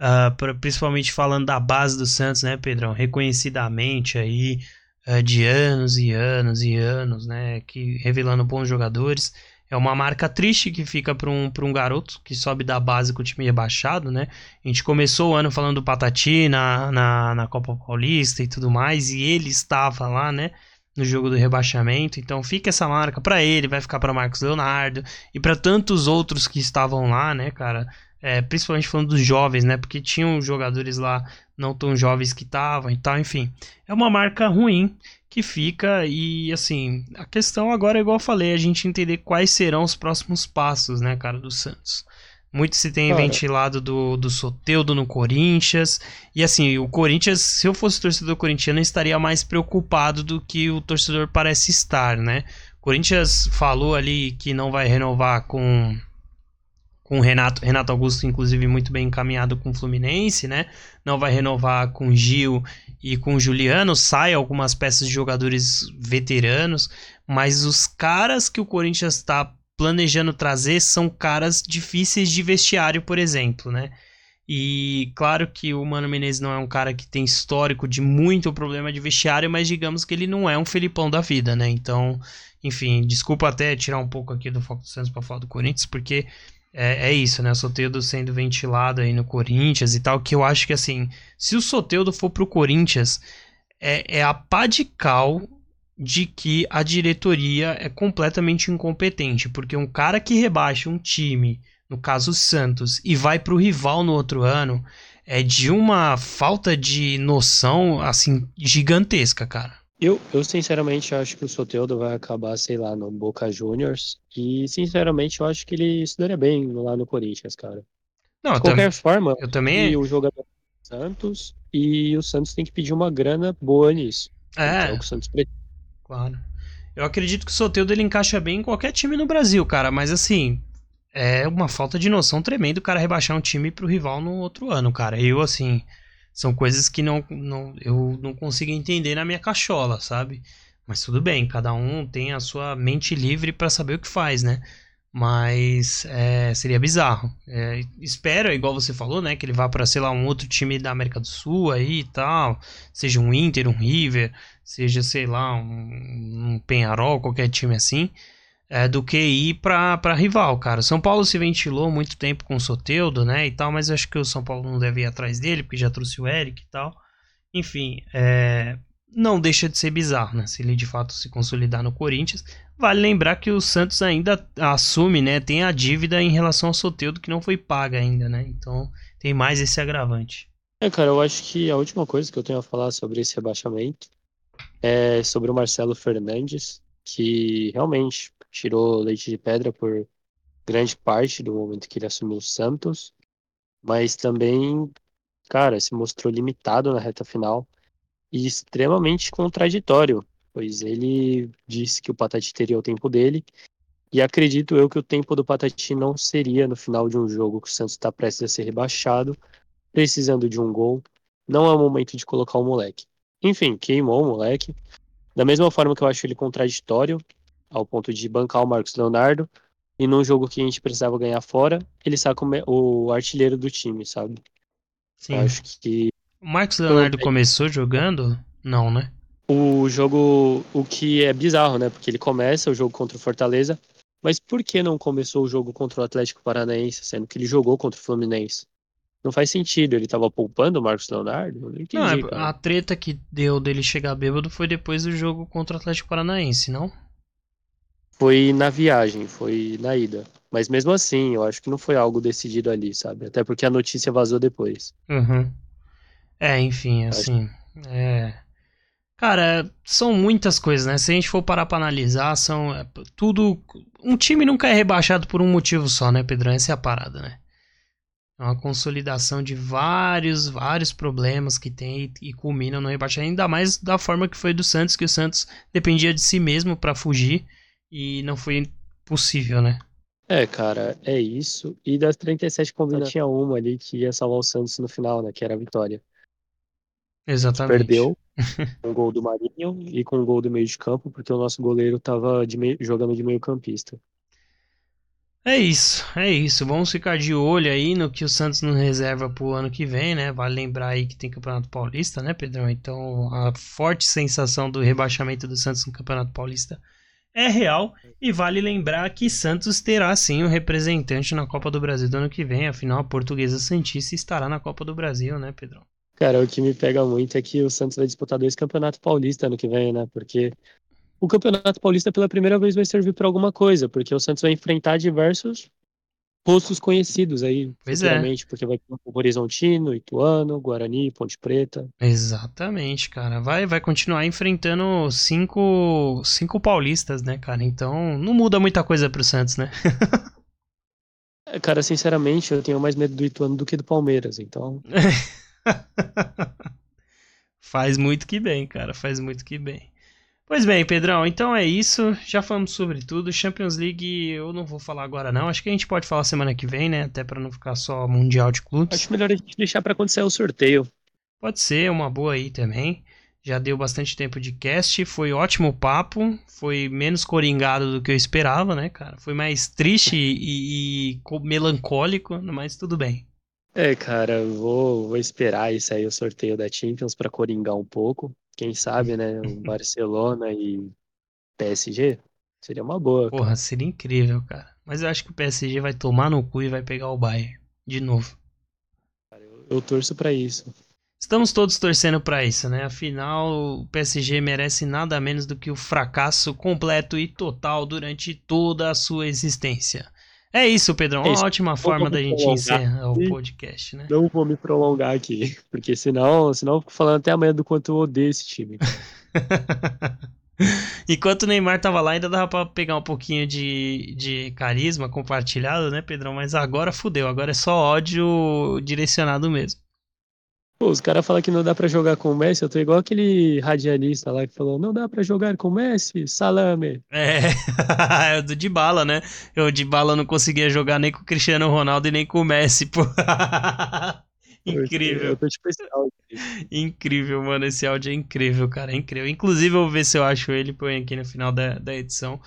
uh, pra, principalmente falando da base do Santos, né, Pedrão? Reconhecidamente aí, uh, de anos e anos e anos, né? Que revelando bons jogadores. É uma marca triste que fica para um, um garoto que sobe da base com o time rebaixado, né? A gente começou o ano falando do Patati na, na, na Copa Paulista e tudo mais, e ele estava lá, né? No jogo do rebaixamento, então fica essa marca para ele, vai ficar para Marcos Leonardo e para tantos outros que estavam lá, né, cara? É, principalmente falando dos jovens, né? Porque tinham jogadores lá não tão jovens que estavam e tal, enfim. É uma marca ruim que fica e assim, a questão agora é igual eu falei, a gente entender quais serão os próximos passos, né, cara, do Santos. Muito se tem cara. ventilado do, do Soteudo no Corinthians. E assim, o Corinthians, se eu fosse torcedor corintiano, estaria mais preocupado do que o torcedor parece estar, né? O Corinthians falou ali que não vai renovar com com o Renato, Renato Augusto, inclusive, muito bem encaminhado com o Fluminense, né? Não vai renovar com Gil e com Juliano, sai algumas peças de jogadores veteranos, mas os caras que o Corinthians está planejando trazer são caras difíceis de vestiário, por exemplo, né? E claro que o Mano Menezes não é um cara que tem histórico de muito problema de vestiário, mas digamos que ele não é um Felipão da vida, né? Então, enfim, desculpa até tirar um pouco aqui do foco do Santos para falar do Corinthians, porque é, é isso, né? O Soteudo sendo ventilado aí no Corinthians e tal, que eu acho que assim, se o Soteudo for pro Corinthians, é, é a pá de cal de que a diretoria é completamente incompetente, porque um cara que rebaixa um time, no caso o Santos, e vai pro rival no outro ano, é de uma falta de noção assim gigantesca, cara. Eu, eu sinceramente acho que o Soteldo vai acabar, sei lá, no Boca Juniors. E sinceramente eu acho que ele estudaria bem lá no Corinthians, cara. Não, De qualquer forma, eu também. E o jogador Santos e o Santos tem que pedir uma grana boa nisso. É. é o que o Santos precisa. Claro. Eu acredito que o Soteldo ele encaixa bem em qualquer time no Brasil, cara, mas assim, é uma falta de noção tremenda o cara rebaixar um time pro rival no outro ano, cara. Eu assim, são coisas que não, não, eu não consigo entender na minha cachola, sabe? Mas tudo bem, cada um tem a sua mente livre para saber o que faz, né? Mas é, seria bizarro. É, espero, igual você falou, né? Que ele vá para, sei lá, um outro time da América do Sul aí e tal. Seja um Inter, um River, seja, sei lá, um, um Penharol, qualquer time assim é, do que ir para rival, cara. São Paulo se ventilou muito tempo com o Soteudo, né, e tal, mas acho que o São Paulo não deve ir atrás dele, porque já trouxe o Eric e tal. Enfim, é, não deixa de ser bizarro, né, se ele de fato se consolidar no Corinthians. Vale lembrar que o Santos ainda assume, né, tem a dívida em relação ao Soteudo que não foi paga ainda, né, então tem mais esse agravante. É, cara, eu acho que a última coisa que eu tenho a falar sobre esse rebaixamento é sobre o Marcelo Fernandes, que realmente tirou leite de pedra por grande parte do momento que ele assumiu o Santos, mas também, cara, se mostrou limitado na reta final e extremamente contraditório, pois ele disse que o Patati teria o tempo dele, e acredito eu que o tempo do Patati não seria no final de um jogo que o Santos está prestes a ser rebaixado, precisando de um gol. Não é o momento de colocar o moleque. Enfim, queimou o moleque. Da mesma forma que eu acho ele contraditório, ao ponto de bancar o Marcos Leonardo. E num jogo que a gente precisava ganhar fora, ele saca o, artilheiro do time, sabe? Sim. Eu acho que. O Marcos Leonardo começou jogando? Não, né? O jogo. O que é bizarro, né? Porque ele começa o jogo contra o Fortaleza. Mas por que não começou o jogo contra o Atlético Paranaense, sendo que ele jogou contra o Fluminense? Não faz sentido, ele tava poupando o Marcos Leonardo? Não entendi. Não, a treta que deu dele chegar bêbado foi depois do jogo contra o Atlético Paranaense, não? Foi na viagem, foi na ida. Mas mesmo assim, eu acho que não foi algo decidido ali, sabe? Até porque a notícia vazou depois. Uhum. É, enfim, assim. É. Cara, são muitas coisas, né? Se a gente for parar pra analisar, são é, tudo. Um time nunca é rebaixado por um motivo só, né, Pedrão? Essa é a parada, né? É uma consolidação de vários, vários problemas que tem e, e culminam no rebaixamento, ainda mais da forma que foi do Santos, que o Santos dependia de si mesmo para fugir e não foi possível, né? É, cara, é isso. E das 37 combinações, tinha uma ali que ia salvar o Santos no final, né? Que era a vitória. Exatamente. Perdeu <laughs> com o gol do Marinho e com o gol do meio de campo, porque o nosso goleiro tava de meio, jogando de meio campista. É isso, é isso. Vamos ficar de olho aí no que o Santos nos reserva pro ano que vem, né? Vale lembrar aí que tem Campeonato Paulista, né, Pedrão? Então a forte sensação do rebaixamento do Santos no Campeonato Paulista é real. E vale lembrar que Santos terá sim um representante na Copa do Brasil do ano que vem. Afinal, a portuguesa Santista estará na Copa do Brasil, né, Pedrão? Cara, o que me pega muito é que o Santos vai disputar dois campeonatos paulistas ano que vem, né? Porque o Campeonato Paulista pela primeira vez vai servir para alguma coisa, porque o Santos vai enfrentar diversos rostos conhecidos aí, pois é. porque vai ter o Horizontino, Ituano, Guarani, Ponte Preta. Exatamente, cara. Vai, vai continuar enfrentando cinco, cinco paulistas, né, cara? Então não muda muita coisa pro Santos, né? <laughs> cara, sinceramente, eu tenho mais medo do Ituano do que do Palmeiras, então. <laughs> faz muito que bem, cara. Faz muito que bem. Pois bem, Pedrão, então é isso. Já falamos sobre tudo. Champions League eu não vou falar agora não. Acho que a gente pode falar semana que vem, né? Até para não ficar só mundial de clubes. Acho melhor a gente deixar para sair o sorteio. Pode ser, uma boa aí também. Já deu bastante tempo de cast, foi ótimo papo, foi menos coringado do que eu esperava, né, cara? Foi mais triste e, e melancólico, mas tudo bem. É, cara, vou, vou esperar isso aí o sorteio da Champions para coringar um pouco. Quem sabe, né? Um <laughs> Barcelona e PSG seria uma boa. Porra, cara. seria incrível, cara. Mas eu acho que o PSG vai tomar no cu e vai pegar o Bayern de novo. Cara, eu, eu torço para isso. Estamos todos torcendo para isso, né? Afinal, o PSG merece nada menos do que o fracasso completo e total durante toda a sua existência. É isso, Pedrão. Uma é ótima forma da gente encerrar o podcast, né? Não vou me prolongar aqui, porque senão, senão eu fico falando até amanhã do quanto eu odeio esse time. <laughs> Enquanto o Neymar tava lá, ainda dava pra pegar um pouquinho de, de carisma compartilhado, né, Pedrão? Mas agora fudeu, agora é só ódio direcionado mesmo. Pô, os caras falam que não dá para jogar com o Messi, eu tô igual aquele radialista lá que falou, não dá para jogar com o Messi, salame. É, <laughs> é do de bala, né? Eu de bala não conseguia jogar nem com o Cristiano Ronaldo e nem com o Messi, pô. <laughs> incrível. Eu tô tipo esse áudio. Incrível, mano, esse áudio é incrível, cara, é incrível. Inclusive eu vou ver se eu acho ele, põe aqui no final da, da edição,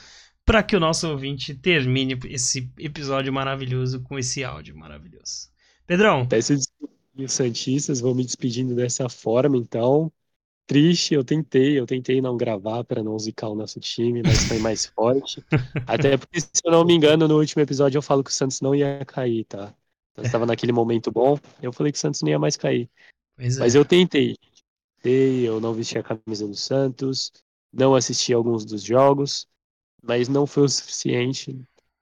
para que o nosso ouvinte termine esse episódio maravilhoso com esse áudio maravilhoso. Pedrão. Peço desculpa e os Santistas. Vou me despedindo dessa forma, então. Triste, eu tentei, eu tentei não gravar para não zicar o nosso time, mas foi mais <laughs> forte. Até porque, se eu não me engano, no último episódio eu falo que o Santos não ia cair, tá? Eu estava naquele momento bom, eu falei que o Santos não ia mais cair. É. Mas eu tentei. Tentei, eu não vesti a camisa do Santos, não assisti alguns dos jogos, mas não foi o suficiente.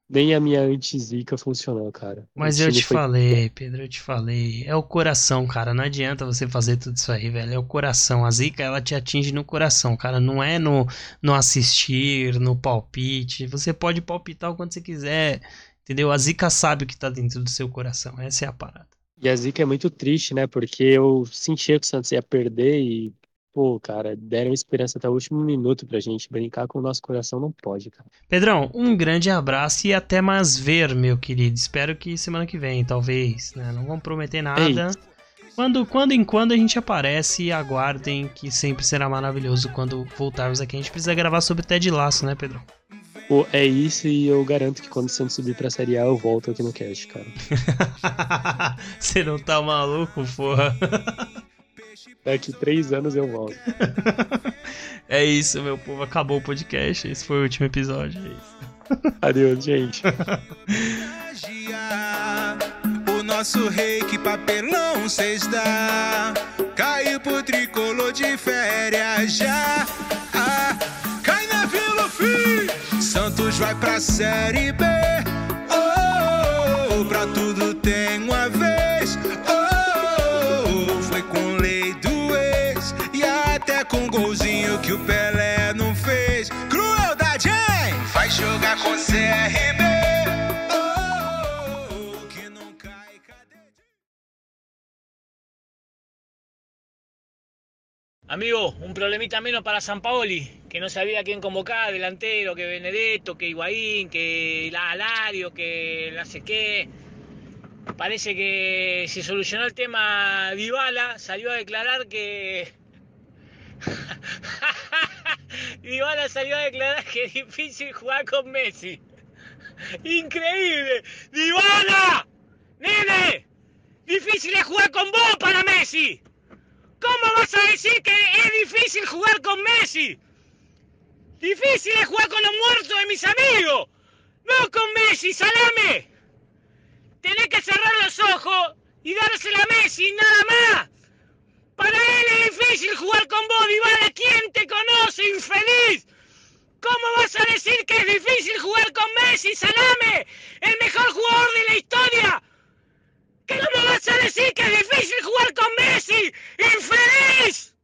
Nem a minha anti-zica funcionou, cara. Mas eu te foi... falei, Pedro, eu te falei. É o coração, cara. Não adianta você fazer tudo isso aí, velho. É o coração. A zica, ela te atinge no coração, cara. Não é no, no assistir, no palpite. Você pode palpitar o quanto você quiser. Entendeu? A zica sabe o que tá dentro do seu coração. Essa é a parada. E a zica é muito triste, né? Porque eu sentia que o Santos ia perder e pô, cara, deram esperança até o último minuto pra gente. Brincar com o nosso coração não pode, cara. Pedrão, um grande abraço e até mais ver, meu querido. Espero que semana que vem, talvez, né? Não vamos prometer nada. Quando, quando em quando a gente aparece e aguardem que sempre será maravilhoso quando voltarmos aqui. A gente precisa gravar sobre Ted Laço, né, Pedrão? Pô, é isso e eu garanto que quando o Santos subir pra Série A eu volto aqui no cast, cara. <laughs> Você não tá maluco, porra? <laughs> Daqui três anos eu volto. <laughs> é isso, meu povo. Acabou o podcast. Esse foi o último episódio. É isso. Adeus, gente. o nosso rei que papelão cês dá. Caiu pro tricolor de férias já. Ah, cai na Vila Fim. Santos vai pra Série B. Oh, oh, oh, pra tudo tem uma o Pelé não fez. Crueldade, hein? Vai jogar com CRB. Oh, cai, cadê? Amigo, un problemita menos para San Paoli, que no sabía quién convocar, delantero, que Benedetto, que Higuaín, que la Alario, que no sé qué. Parece que se solucionó el tema Dybala, salió a declarar que... <laughs> Dybala salió a declarar que es difícil jugar con Messi. Increíble. Dybala, nene, difícil es jugar con vos para Messi. ¿Cómo vas a decir que es difícil jugar con Messi? Difícil es jugar con los muertos de mis amigos. No con Messi, salame. Tenés que cerrar los ojos y dársela a Messi, nada más. Para él es difícil jugar con vos, Dybala. ¿Quién te conoce, infeliz? ¿Cómo vas a decir que es difícil jugar con Messi, Salame? El mejor jugador de la historia. ¿Qué no me vas a decir que es difícil jugar con Messi? ¡Infeliz!